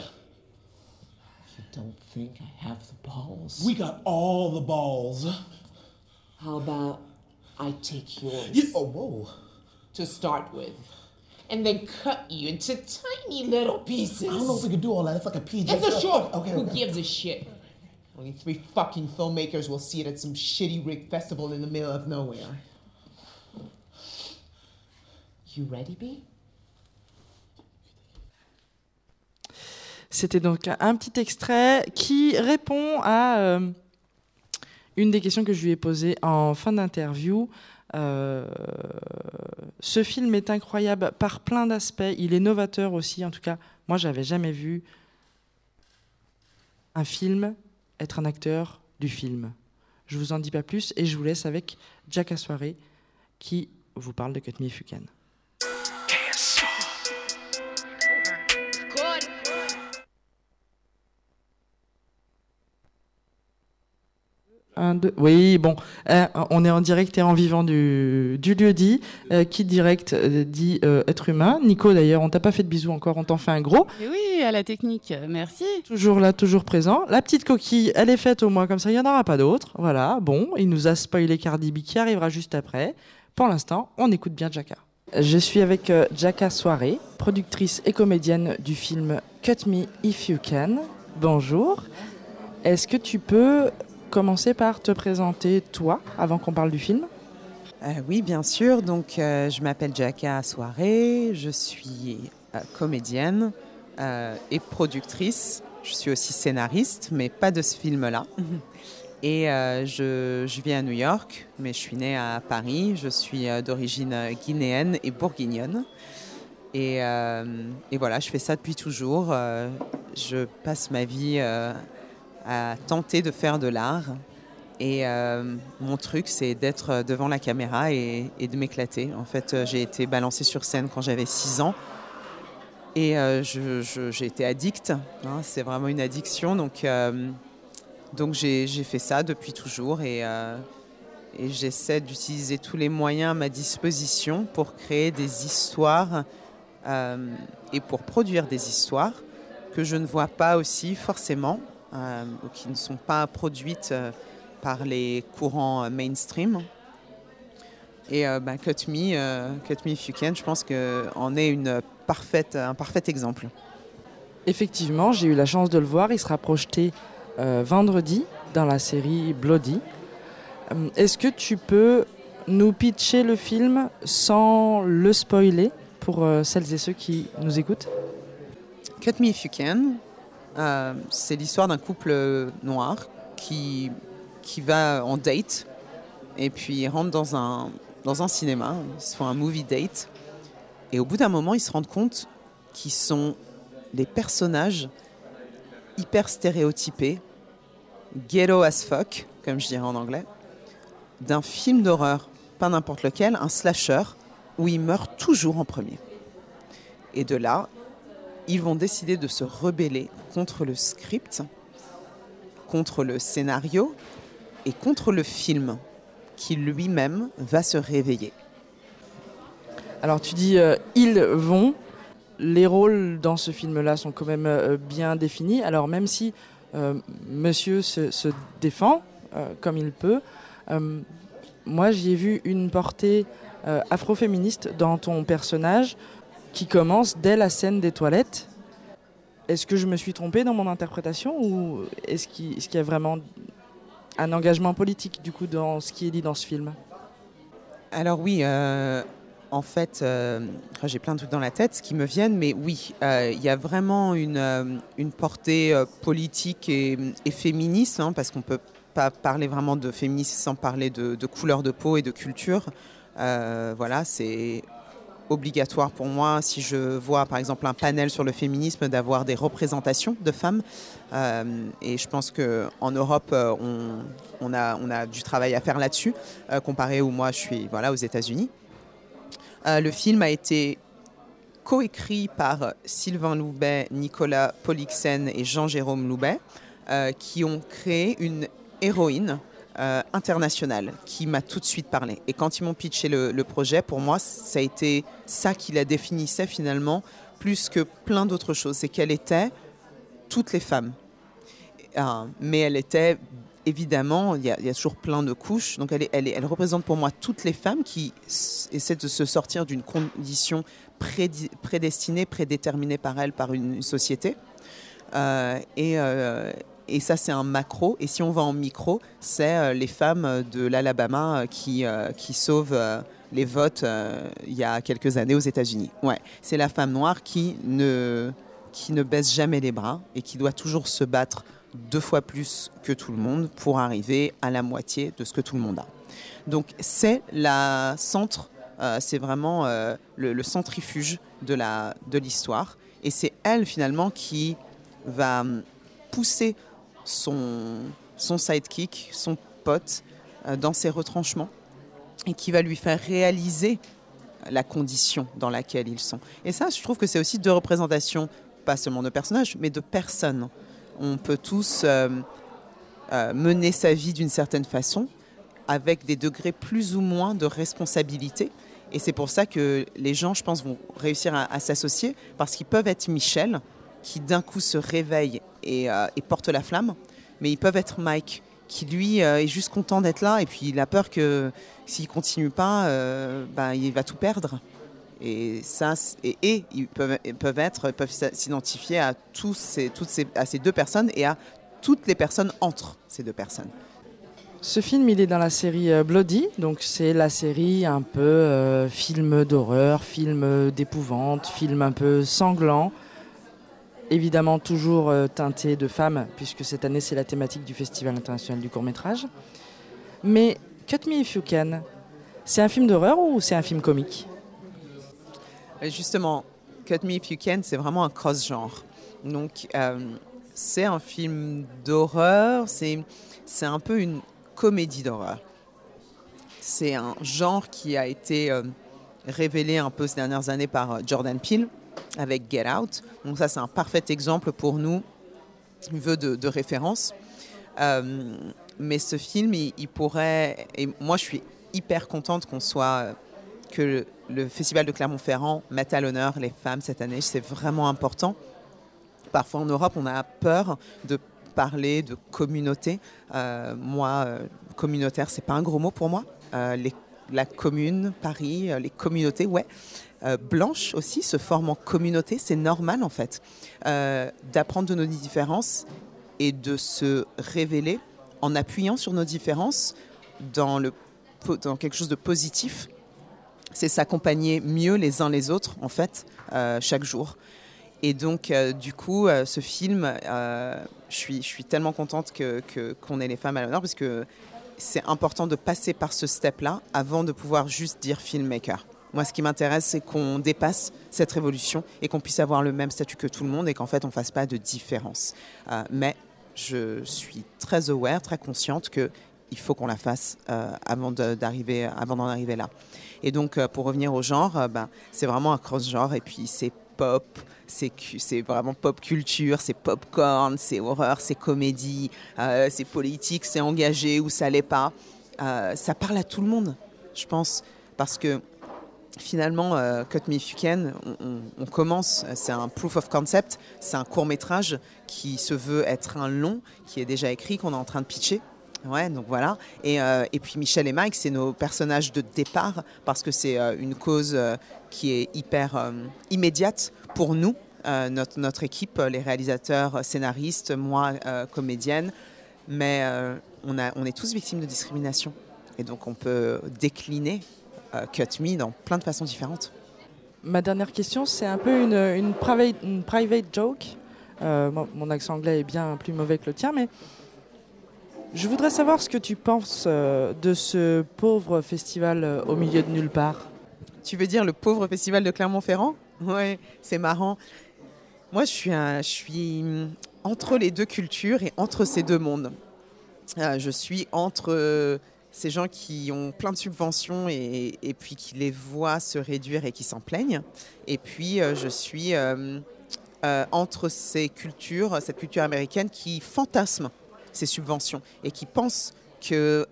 You don't think I have the balls? We got all the balls. How about I take yours? Yeah, oh, whoa. To start with. And then cut you into tiny little pieces. I don't know if we can do all that. It's like a PG. It's a short. Okay, Who okay. gives a shit? Only three fucking filmmakers will see it at some shitty rig festival in the middle of nowhere. You ready, B? C'était donc un petit extrait qui répond à euh, une des questions que je lui ai posées en fin d'interview. Euh, ce film est incroyable par plein d'aspects. Il est novateur aussi. En tout cas, moi, j'avais jamais vu un film être un acteur du film. Je vous en dis pas plus et je vous laisse avec Jack Assoiré qui vous parle de Cut Me. Un, deux. Oui, bon, euh, on est en direct et en vivant du, du lieu dit. Euh, qui direct euh, dit euh, être humain. Nico, d'ailleurs, on t'a pas fait de bisous encore, on t'en fait un gros. Et oui, à la technique, merci. Toujours là, toujours présent. La petite coquille, elle est faite au moins comme ça, il n'y en aura pas d'autres. Voilà, bon, il nous a spoilé Cardi B qui arrivera juste après. Pour l'instant, on écoute bien Jacka. Je suis avec euh, Jacka Soirée, productrice et comédienne du film Cut Me If You Can. Bonjour. Est-ce que tu peux commencer par te présenter toi avant qu'on parle du film Euh, oui, bien sûr. Donc, euh, je m'appelle Jacka Soirée. Je suis euh, comédienne et productrice. Je suis aussi scénariste, mais pas de ce film-là. Et euh, je, je vis à New York, mais je suis née à Paris. Je suis d'origine guinéenne et bourguignonne. Et, euh, et voilà, je fais ça depuis toujours. Euh, je passe ma vie euh, à tenter de faire de l'art. Et euh, mon truc, c'est d'être devant la caméra et, de m'éclater. En fait, euh, j'ai été balancée sur scène quand j'avais 6 ans. Et euh, j'ai été addict. hein, c'est vraiment une addiction. Donc, euh, donc j'ai fait ça depuis toujours. Et, j'essaie d'utiliser tous les moyens à ma disposition pour créer des histoires et pour produire des histoires que je ne vois pas aussi forcément ou qui ne sont pas produites euh, par les courants euh, mainstream. Et euh, bah, Cut, Me, euh, Cut Me If You Can, je pense qu'en est une parfaite, un parfait exemple. Effectivement, j'ai eu la chance de le voir. Il sera projeté euh, vendredi dans la série Bloody. Euh, Est-ce que tu peux nous pitcher le film sans le spoiler pour euh, celles et ceux qui nous écoutent? Cut Me If You Can, euh, c'est l'histoire d'un couple noir qui, qui va en date et puis ils rentrent dans un, dans un cinéma, ils se font un movie date et au bout d'un moment ils se rendent compte qu'ils sont les personnages hyper stéréotypés, ghetto as fuck, comme je dirais en anglais, d'un film d'horreur, pas n'importe lequel, un slasher, où ils meurent toujours en premier. Et de là, ils vont décider de se rebeller contre le script, contre le scénario et contre le film qui lui-même va se réveiller. Alors tu dis euh, ils vont. Les rôles dans ce film-là sont quand même euh, bien définis. Alors même si euh, Monsieur se, se défend comme il peut, moi j'y ai vu une portée afroféministe dans ton personnage qui commence dès la scène des toilettes. Est-ce que je me suis trompée dans mon interprétation ou est-ce qu'il y a vraiment un engagement politique du coup dans ce qui est dit dans ce film? Alors oui, euh, en fait, euh, j'ai plein de trucs dans la tête qui me viennent, mais oui, euh, il y a vraiment une, portée politique et, féministe, hein, parce qu'on peut pas parler vraiment de féminisme sans parler de, de couleur de peau et de culture. Voilà, c'est obligatoire pour moi, si je vois par exemple un panel sur le féminisme, d'avoir des représentations de femmes. Euh, et je pense qu'en Europe, euh, on, a, on a du travail à faire là-dessus, euh, comparé où moi je suis voilà, aux États-Unis. Le film a été coécrit par Sylvain Loubet, Nicolas Polixen et Jean-Jérôme Loubet, qui ont créé une héroïne euh, internationale qui m'a tout de suite parlé. Et quand ils m'ont pitché le, projet, pour moi, ça a été ça qui la définissait finalement, plus que plein d'autres choses. C'est qu'elle était toutes les femmes. Euh, mais elle était évidemment, il y, a, toujours plein de couches. Donc elle, elle, elle représente pour moi toutes les femmes qui essaient de se sortir d'une condition prédestinée, prédéterminée par elles, par une, une société. Euh, et, euh, Et ça, c'est un macro. Et si on va en micro, c'est euh, les femmes de l'Alabama euh, qui, euh, qui sauvent euh, les votes euh, il y a quelques années aux États-Unis. Ouais, c'est la femme noire qui ne, qui ne baisse jamais les bras et qui doit toujours se battre deux fois plus que tout le monde pour arriver à la moitié de ce que tout le monde a. Donc c'est la centre, euh, c'est vraiment euh, le, le centrifuge de la de l'histoire et c'est elle finalement qui va hum, pousser son sidekick, son pote euh, dans ses retranchements et qui va lui faire réaliser la condition dans laquelle ils sont. Et ça, je trouve que c'est aussi deux représentations, pas seulement de personnages, mais de personnes. On peut tous euh, euh, mener sa vie d'une certaine façon, avec des degrés plus ou moins de responsabilité. Et c'est pour ça que les gens, je pense, vont réussir à s'associer, parce qu'ils peuvent être Michel, qui d'un coup se réveille et, euh, et porte la flamme, mais ils peuvent être Mike, qui lui euh, est juste content d'être là, et puis il a peur que s'il continue pas, euh, ben, il va tout perdre. Et ça, et, ils peuvent, peuvent être, peuvent s'identifier à tous ces, toutes ces, à ces deux personnes et à toutes les personnes entre ces deux personnes. Ce film, il est dans la série euh, Bloody, donc c'est la série un peu euh, film d'horreur, film euh, d'épouvante, film un peu sanglant. Évidemment, toujours euh, teinté de femmes, puisque cette année, c'est la thématique du Festival international du court-métrage. Mais Cut Me If You Can, c'est un film d'horreur ou c'est un film comique? Justement, Cut Me If You Can, c'est vraiment un cross-genre. Donc, euh, c'est un film d'horreur, c'est c'est un peu une comédie d'horreur. C'est un genre qui a été euh, révélé un peu ces dernières années par euh, Jordan Peele avec Get Out. Donc ça, c'est un parfait exemple pour nous, veut de, de référence. Euh, mais ce film, il, pourrait... Et moi, je suis hyper contente qu'on soit... que le, Festival de Clermont-Ferrand mette à l'honneur les femmes cette année. C'est vraiment important. Parfois en Europe, on a peur de parler de communauté. Euh, moi, euh, communautaire, c'est pas un gros mot pour moi. Euh, la commune, Paris, les communautés, ouais. Euh, blanches aussi se forment en communauté, c'est normal en fait. Euh, D'apprendre de nos différences et de se révéler en appuyant sur nos différences dans, quelque chose de positif. C'est s'accompagner mieux les uns les autres en fait euh, chaque jour. Et donc, du coup, ce film, je suis, tellement contente que, que- qu'on ait les femmes à l'honneur parce que c'est important de passer par ce step-là avant de pouvoir juste dire filmmaker. Moi, ce qui m'intéresse, c'est qu'on dépasse cette révolution et qu'on puisse avoir le même statut que tout le monde et qu'en fait, on ne fasse pas de différence. Euh, mais je suis très aware, très consciente que il faut qu'on la fasse euh, avant d'arriver, avant d'en arriver là. Et donc, euh, pour revenir au genre, ben, c'est vraiment un cross-genre et puis c'est pop, c'est vraiment pop culture, c'est popcorn, c'est horreur, c'est comédie, c'est politique, c'est engagé ou ça l'est pas. Ça parle à tout le monde, je pense, parce que finalement, euh, Cut Me If You Can, on, commence, c'est un proof of concept, c'est un court métrage qui se veut être un long, qui est déjà écrit, qu'on est en train de pitcher. Ouais, donc voilà. Et, euh, puis Michel et Mike, c'est nos personnages de départ parce que c'est euh, une cause qui est hyper immédiate pour nous, notre, équipe, les réalisateurs, scénaristes, moi, comédienne. Mais on, est tous victimes de discrimination. Et donc on peut décliner Cut Me dans plein de façons différentes. Ma dernière question, c'est un peu une, une private, une private joke. Euh, mon accent anglais est bien plus mauvais que le tien, mais je voudrais savoir ce que tu penses euh, de ce pauvre festival euh, au milieu de nulle part. Tu veux dire le pauvre festival de Clermont-Ferrand? Ouais, c'est marrant. Moi, je suis, un- je suis entre les deux cultures et entre ces deux mondes. Euh, je suis entre euh, ces gens qui ont plein de subventions et, puis qui les voient se réduire et qui s'en plaignent. Et puis, euh, je suis euh, euh, entre ces cultures, cette culture américaine qui fantasme ces subventions et qui pense que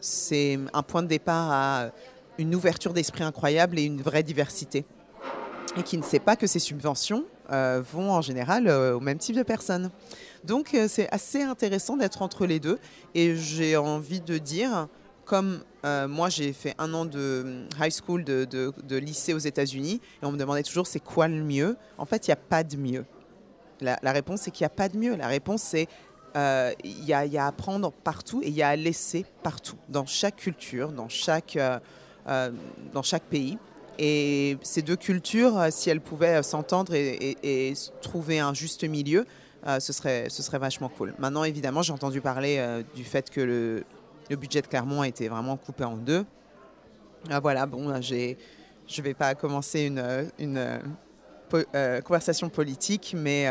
c'est un point de départ à une ouverture d'esprit incroyable et une vraie diversité. Et qui ne sait pas que ces subventions vont en général au même type de personnes. Donc euh, c'est assez intéressant d'être entre les deux. Et j'ai envie de dire, comme euh, moi j'ai fait un an de high school, de, lycée aux États-Unis, et on me demandait toujours c'est quoi le mieux? En fait, il n'y a pas de mieux. La, réponse c'est qu'il n'y a pas de mieux. La réponse c'est euh, il y, a, à apprendre partout et il y a à laisser partout, dans chaque culture, dans chaque, euh, euh, dans chaque pays. Et ces deux cultures, si elles pouvaient s'entendre et, trouver un juste milieu, ce, serait, ce serait vachement cool. Maintenant, évidemment, j'ai entendu parler du fait que le, le, budget de Clermont a été vraiment coupé en deux. voilà, bon, je ne vais pas commencer une, une conversation politique, mais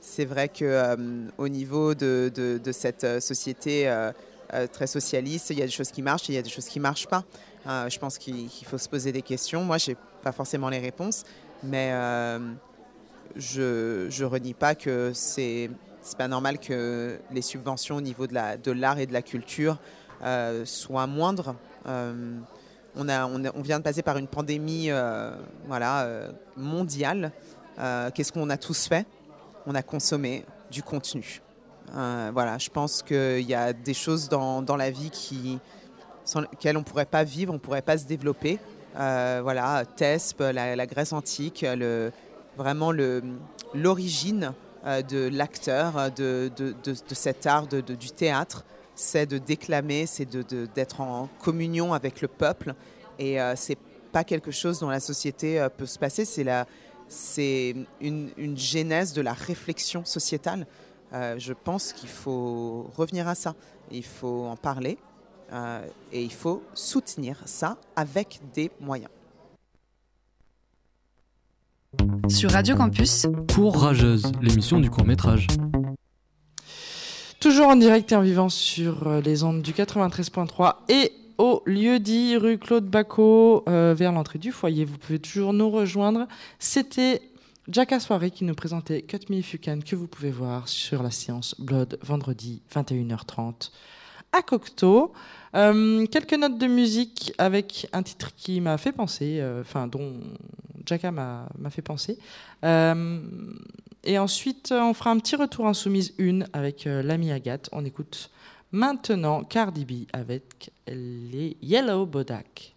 c'est vrai qu'au euh, niveau de, de, cette euh, société euh, euh, très socialiste, il y a des choses qui marchent et il y a des choses qui ne marchent pas. Euh, je pense qu'il qu faut se poser des questions. Moi, je n'ai pas forcément les réponses, mais euh, je ne renie pas que c'est n'est pas normal que les subventions au niveau de l'art de et de la culture soient moindres. On, a, on, a, on, vient de passer par une pandémie voilà, mondiale. Qu'est-ce qu'on a tous fait? On a consommé du contenu. Euh, voilà, je pense qu'il y a des choses dans, dans la vie qui, sans lesquelles on ne pourrait pas vivre, on ne pourrait pas se développer. Euh, voilà, Thespe, la, la, Grèce antique, le, vraiment l'origine euh, de l'acteur, de, de, de, de, cet art du théâtre, c'est de déclamer, c'est d'être en communion avec le peuple. Et euh, c'est pas quelque chose dont la société euh, peut se passer, c'est une, une, genèse de la réflexion sociétale. Euh, je pense qu'il faut revenir à ça. Il faut en parler euh, et il faut soutenir ça avec des moyens. Sur Radio Campus. Pour Rageuse, l'émission du court métrage. Toujours en direct et en vivant sur euh, les ondes du 93.3 et au lieu dit rue Claude Bacot, euh, vers l'entrée du foyer. Vous pouvez toujours nous rejoindre. C'était Jacka Soirée qui nous présentait Cut Me If You Can, que vous pouvez voir sur la séance Blood vendredi 21h30 à Cocteau. Euh, quelques notes de musique avec un titre qui m'a fait penser, enfin euh, dont Jacka m'a fait penser. Euh, et ensuite, on fera un petit retour en soumise une avec l'ami Agathe. On écoute Maintenant, Cardi B avec les Yellow Bodak.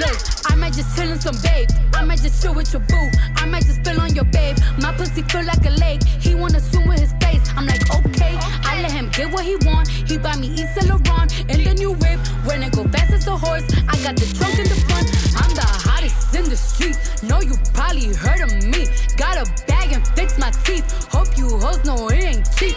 Look, I might just chill in some babe. I might just chill with your boo. I might just spill on your babe. My pussy feel like a lake. He wanna swim with his face. I'm like, okay. I let him get what he want. He buy me East Saint Laurent and the new whip. When it go fast as a horse, I got the trunk in the front. I'm the hottest in the street. Know you probably heard of me. Got a bag and fix my teeth. Hope you hoes know it ain't cheap.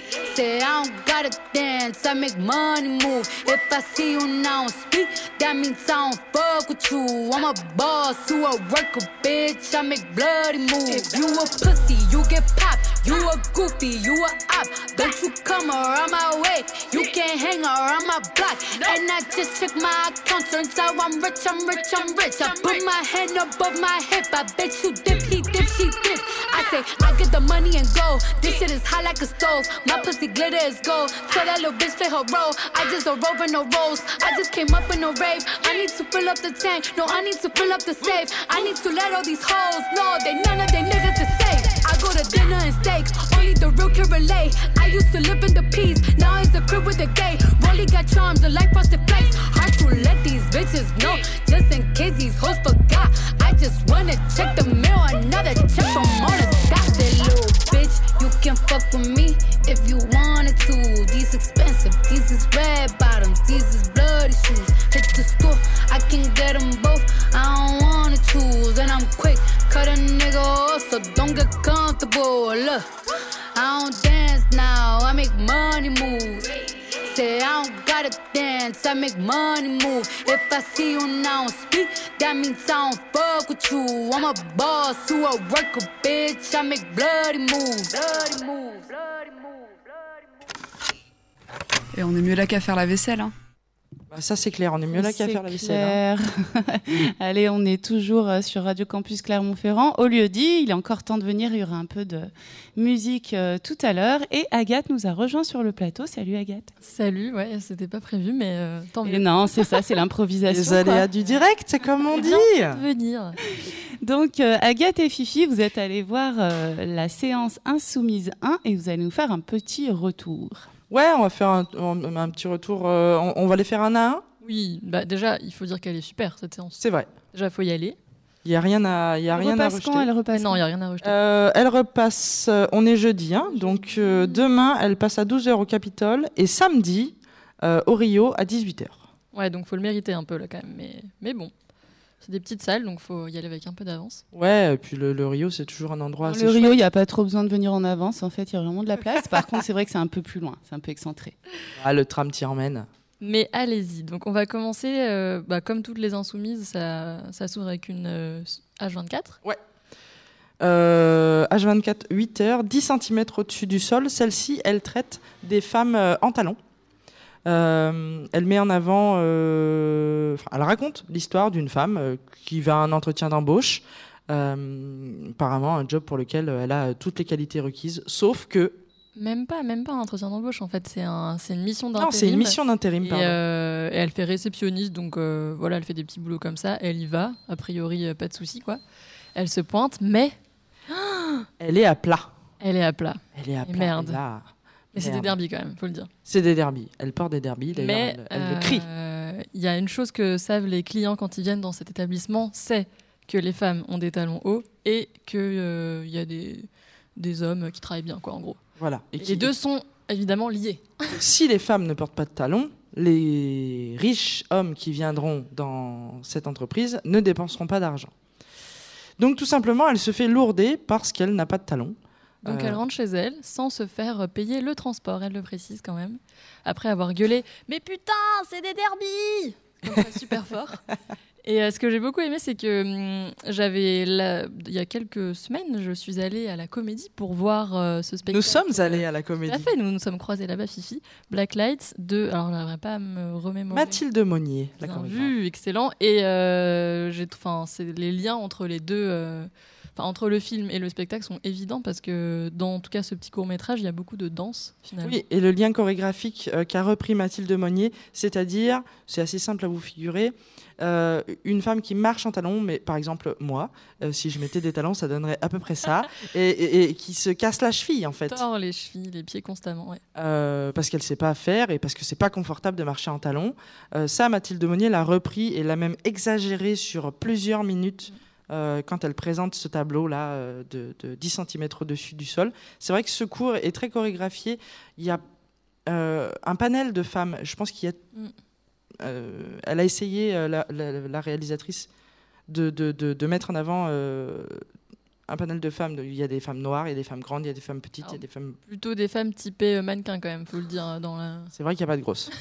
Say I don't gotta dance, I make money move. If I see you now speak, that means I don't fuck with you. I'm a boss, you a worker, bitch. I make bloody moves. If you a pussy, you get popped. You a goofy, you a op. Don't you come around my way. You can't hang around my block. And I just check my account, turns out I'm rich, I'm rich, I'm rich. I put my hand above my hip. I bet you dip, he dip, she dip. I say I get the money and go. This shit is hot like a stove. My pussy glitter is gold. Tell that little bitch play her role. I just a rope and no rolls. I just came up in a rave. I need to fill up the tank. No, I need to fill up the safe. I need to let all these hoes know they none of they niggas is safe. I go to dinner and steak. Only the real can relate. I used to live in the peace. Now it's a crib with a gay. Rolly got charms, a like frosted flakes. Hard to let these bitches know. Just in case these hoes forgot. I just wanna check the mail. Another check from the Got that little bitch. You can fuck with me if you wanted to. These expensive, these is red bottoms, these is bloody shoes. Hit the store, I can get them both. I don't wanna choose, and I'm quick. Cut a nigga off, so don't get comfortable. Look, I don't dance now, I make money moves. Say I don't gotta dance, I make money move. If I see you now speak, that means I don't fuck with you. I'm a boss, you a worker, bitch. I make bloody moves. Bloody moves. Et on est mieux là qu'à faire la vaisselle. Hein. Bah, ça, c'est clair, on est mieux là qu'à faire la vaisselle. hein. (laughs) Allez, on est toujours euh, sur Radio Campus Clermont-Ferrand. Au lieu dit, il est encore temps de venir. Il y aura un peu de musique euh, tout à l'heure. Et Agathe nous a rejoint sur le plateau. Salut Agathe. Salut, ouais, c'était pas prévu, mais euh, tant Et mieux. non, c'est ça, c'est l'improvisation. Les aléas quoi. du direct, c'est comme on Eh dit. bien, venir. Donc, euh, Agathe et Fifi, vous êtes allés voir euh, la séance Insoumise 1 et vous allez nous faire un petit retour. Ouais, on va faire un, un- un petit retour. euh, on, on va les faire un à un. Oui, bah déjà, il faut dire qu'elle est super cette séance. C'est vrai. Déjà, faut y aller. Il y a rien à, il y a Elle rien à repasse rejeter. quand Elle repasse non, il y a rien à rejeter. Euh, elle repasse, euh, on est jeudi, hein, donc euh, demain elle passe à 12h au Capitole et samedi euh, au Rio à 18h. Ouais, donc faut le mériter un peu là quand même, mais mais bon. C'est des petites salles, donc faut y aller avec un peu d'avance. Ouais, et puis le, le Rio c'est toujours un endroit assez Le Rio, il n'y a pas trop besoin de venir en avance. En fait, il y a vraiment de la place. Par contre, c'est vrai que c'est un peu plus loin. C'est un peu excentré. Ah, le tram t'y emmène. Mais allez-y. Donc on va commencer, euh, bah, comme toutes les insoumises, ça, ça s'ouvre avec une euh, H24. Ouais. Euh, H24, 8 heures, 10 cm au-dessus du sol. Celle-ci, elle traite des femmes euh, en talons. Euh, elle met en avant, euh, elle raconte l'histoire d'une femme euh, qui va à un entretien d'embauche, euh, apparemment un job pour lequel elle a toutes les qualités requises, sauf que Même pas, même pas un entretien d'embauche en fait, c'est un, une mission d'intérim. non, c'est une mission d'intérim. Pardon. et elle fait réceptionniste, donc voilà, elle fait des petits boulots comme ça. Elle y va, a priori, pas de souci quoi. Elle se pointe, mais Elle est à plat. elle est à plat. Elle est à Et plat. merde. là, Mais c'est des derbies quand même, faut le dire. C'est des derbies. Elle porte des derbies. D'ailleurs, Mais elle, elle le crie. euh, il y a une chose que savent les clients quand ils viennent dans cet établissement, c'est que les femmes ont des talons hauts et qu'il y a des, des hommes qui travaillent bien, quoi, en gros. Voilà. Et Et qui- les deux sont évidemment liés. (laughs) si les femmes ne portent pas de talons, les riches hommes qui viendront dans cette entreprise ne dépenseront pas d'argent. Donc tout simplement, elle se fait lourder parce qu'elle n'a pas de talons. Donc Euh, elle rentre chez elle sans se faire payer le transport, elle le précise quand même. Après avoir gueulé Mais putain, c'est des derbies Comme ça, super fort. (laughs) Et euh, ce que j'ai beaucoup aimé, c'est que hum, j'avais, il y a quelques semaines, je suis allée à la comédie pour voir euh, ce spectacle. Nous sommes allés à la Tout comédie. à fait, nous nous sommes croisés là-bas, Fifi. Black Lights de. Alors, j'arriverai pas à me remémorer. Mathilde Monnier, la chorégraphe. vu, excellent. Et euh, j'ai, enfin, c'est les liens entre les deux, entre le film et le spectacle sont évidents parce que dans en tout cas ce petit court métrage, il y a beaucoup de danse finalement. Oui, et le lien chorégraphique euh, qu'a repris Mathilde Monnier, c'est-à-dire, c'est assez simple à vous figurer, euh, une femme qui marche en talons, mais par exemple moi, euh, si je mettais des talons, ça donnerait à peu près ça, (laughs) et, et- et qui se casse la cheville en fait. Tord les chevilles, les pieds constamment. Ouais. Euh, parce qu'elle sait pas faire et parce que c'est pas confortable de marcher en talons. Ça, Mathilde Monnier l'a repris et l'a même exagéré sur plusieurs minutes euh, quand elle présente ce tableau-là euh, de, de 10 cm au-dessus du sol. C'est vrai que ce cours est très chorégraphié. Il y a euh, un panel de femmes. Je pense qu'il y a. Mm. euh, elle a essayé, la, la- la réalisatrice, de- de- de mettre en avant. Euh, un panel de femmes, il y a des femmes noires, il y a des femmes grandes, il y a des femmes petites, il y a des femmes Plutôt des femmes typées euh, mannequins quand même, faut le dire dans la. c'est vrai qu'il n'y a pas de grosses. (laughs)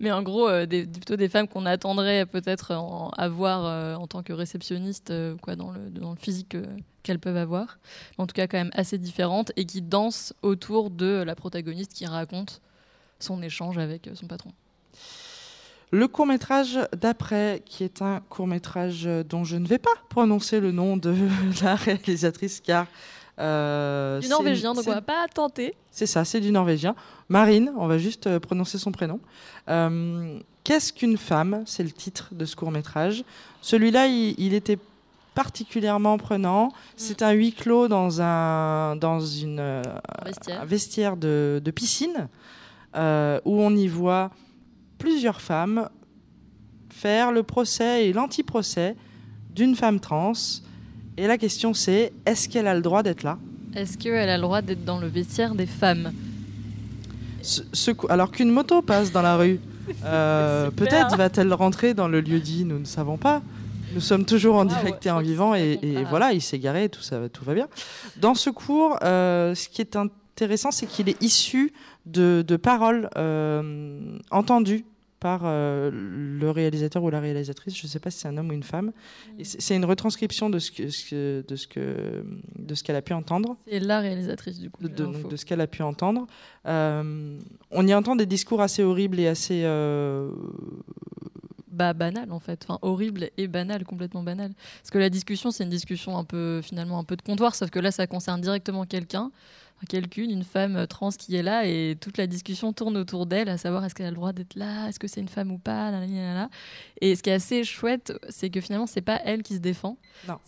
Mais en gros, euh, des, plutôt des femmes qu'on attendrait peut-être avoir euh, en tant que réceptionniste, euh, quoi, dans le, dans le physique euh, qu'elles peuvent avoir. En tout cas, quand même assez différentes et qui dansent autour de la protagoniste qui raconte son échange avec euh, son patron. Le court métrage d'après, qui est un court métrage dont je ne vais pas prononcer le nom de (laughs) la réalisatrice, car euh, Du norvégien, donc on va pas tenter. c'est ça, c'est du norvégien. Marine, on va juste euh, prononcer son prénom. Euh, Qu'est-ce qu'une femme? C'est le titre de ce court métrage. Celui-là, il, il était particulièrement prenant. C'est un huis clos dans un dans une euh, vestiaire. un vestiaire de, de piscine euh, où on y voit plusieurs femmes faire le procès et l'anti-procès d'une femme trans. Et la question c'est est-ce qu'elle a le droit d'être là? Est-ce qu'elle a le droit d'être dans le vestiaire des femmes? Ce- ce cou- alors qu'une moto passe dans la rue, (laughs) euh, peut-être va-t-elle rentrer dans le lieu dit, nous ne savons pas. Nous sommes toujours en Ah direct et en vivant et, et voilà, il s'est garé, tout ça, tout va bien. Dans ce cours, euh, ce qui est intéressant, c'est qu'il est issu de, de paroles euh, entendues par euh, le réalisateur ou la réalisatrice, je ne sais pas si c'est un homme ou une femme. Et c'est une retranscription de ce que, ce que- de ce que de ce qu'elle a pu entendre C'est la réalisatrice du coup. de, de- l'info. de ce qu'elle a pu entendre. Euh, on y entend des discours assez horribles et assez. euh, bah banal en fait, enfin horrible et banal, complètement banal. Parce que la discussion, c'est une discussion un peu finalement un peu de comptoir, sauf que là, ça concerne directement quelqu'un, quelqu'une, une femme euh, trans qui est là, et toute la discussion tourne autour d'elle, à savoir est-ce qu'elle a le droit d'être là, est-ce que c'est une femme ou pas, nanana. Et ce qui est assez chouette, c'est que finalement, c'est pas elle qui se défend,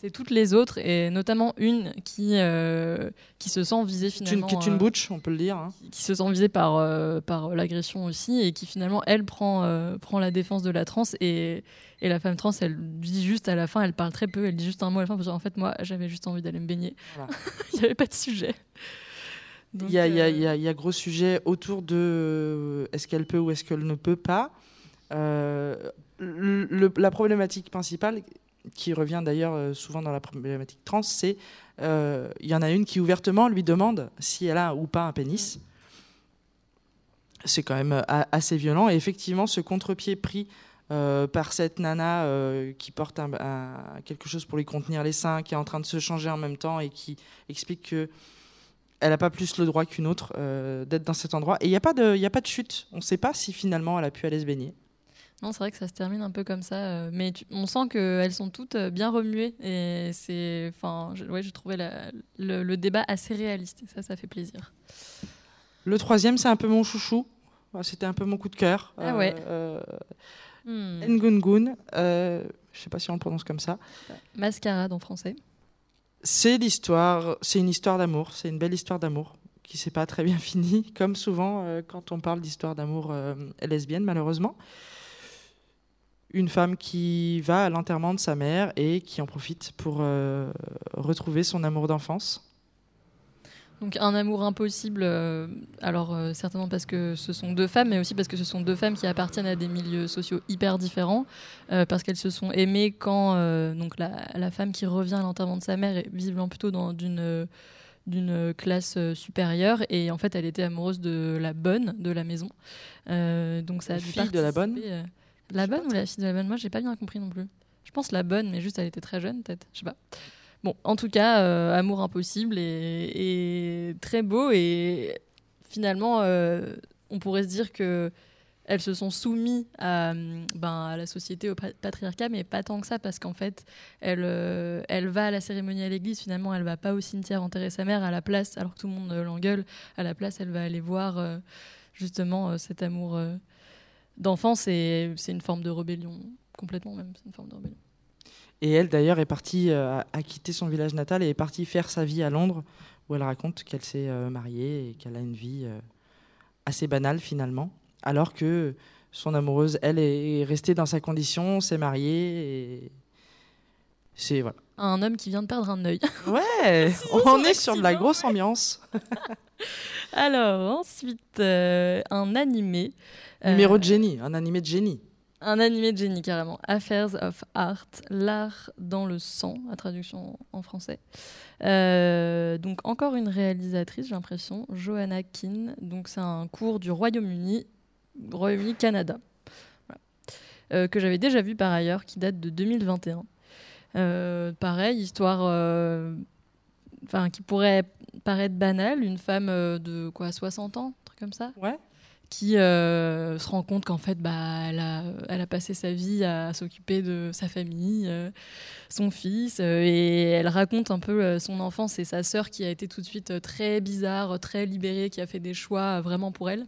c'est toutes les autres, et notamment une qui euh, qui se sent visée finalement. qui est une euh, butch, on peut le dire. hein. qui se sent visée par, euh, par l'agression aussi et qui finalement elle prend, prend la défense de la trans et, et la femme trans elle dit juste à la fin elle parle très peu elle dit juste un mot à la fin parce qu'en fait moi j'avais juste envie d'aller me baigner Voilà. (laughs) il n'y avait pas de sujet Il y, a, y y y gros sujet autour de euh, est-ce qu'elle peut ou est-ce qu'elle ne peut pas. Euh, le- la problématique principale, qui revient d'ailleurs euh, souvent dans la problématique trans, c'est il y en a une qui ouvertement lui demande si elle a ou pas un pénis. C'est quand même assez violent. Et effectivement, ce contre-pied pris euh, par cette nana euh, qui porte un- un- quelque chose pour lui contenir les seins, qui est en train de se changer en même temps et qui explique que elle n'a pas plus le droit qu'une autre euh, d'être dans cet endroit. Et il n'y a, pas de- y a pas de chute. On ne sait pas si finalement elle a pu aller se baigner. non c'est vrai que ça se termine un peu comme ça euh, mais tu- on sent qu'elles sont toutes euh, bien remuées et c'est enfin je, ouais, j'ai trouvé la- le, le débat assez réaliste et ça ça fait plaisir Le troisième, c'est un peu mon chouchou. Ouais, C'était un peu mon coup de cœur. Ah ouais. Hmm. Ngungun, je ne sais pas si on le prononce comme ça. mascarade en français C'est l'histoire, c'est une histoire d'amour, c'est une belle histoire d'amour qui s'est pas très bien (laughs) finie, comme souvent euh, quand on parle d'histoire d'amour euh, lesbienne, malheureusement. Une femme qui va à l'enterrement de sa mère et qui en profite pour euh, retrouver son amour d'enfance. Donc un amour impossible, euh, alors euh, certainement parce que ce sont deux femmes, mais aussi parce que ce sont deux femmes qui appartiennent à des milieux sociaux hyper différents, euh, parce qu'elles se sont aimées quand donc la, la femme qui revient à l'enterrement de sa mère est visiblement plutôt dans d'une d'une classe supérieure et en fait elle était amoureuse de la bonne de la maison. Donc ça a La dû fille de la bonne La bonne ou la fille de la bonne? Moi j'ai pas bien compris non plus. Je pense la bonne, mais juste elle était très jeune peut-être, je sais pas. Bon, en tout cas, euh, amour impossible et, très beau. Et finalement, euh, on pourrait se dire que elles se sont soumises à, hum, ben, la société, au pa- patriarcat, mais pas tant que ça, parce qu'en fait, elle, euh, elle va à la cérémonie à l'église, finalement, elle va pas au cimetière enterrer sa mère à la place, alors que tout le monde euh, l'engueule. À la place, elle va aller voir euh, justement euh, cet amour euh, d'enfance, et c'est une forme de rébellion, complètement même, c'est une forme de rébellion. Et elle, d'ailleurs, est partie, euh, a quitté son village natal et est partie faire sa vie à Londres, où elle raconte qu'elle s'est euh, mariée et qu'elle a une vie euh, assez banale finalement, alors que son amoureuse, elle, est restée dans sa condition, s'est mariée et c'est voilà. Un homme qui vient de perdre un œil. Ouais, (laughs) on est sur de la grosse ambiance. (laughs) Alors, ensuite, euh, un animé. Numéro de génie, un animé de génie. Un animé de génie, carrément. Affairs of Art, l'art dans le sang, la traduction en français. Euh, donc, encore une réalisatrice, j'ai l'impression, Johanna Keane. Donc, c'est un cours du Royaume-Uni, Royaume-Uni-Canada, Voilà. Euh, que j'avais déjà vu par ailleurs, qui date de 2021. Euh, pareil, histoire enfin, qui pourrait paraître banale, une femme de quoi 60 ans, un truc comme ça? Ouais. Qui euh, se rend compte qu'en fait, bah, elle, a, passé sa vie à s'occuper de sa famille, euh, son fils, euh, et elle raconte un peu son enfance et sa sœur qui a été tout de suite très bizarre, très libérée, qui a fait des choix vraiment pour elle.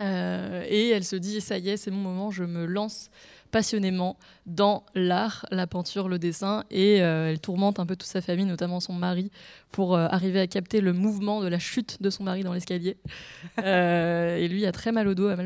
Et elle se dit, ça y est, c'est mon moment, je me lance passionnément dans l'art, la peinture, le dessin, et euh, elle tourmente un peu toute sa famille, notamment son mari, pour euh, arriver à capter le mouvement de la chute de son mari dans l'escalier. (laughs) Euh, et lui a très mal au dos, a mal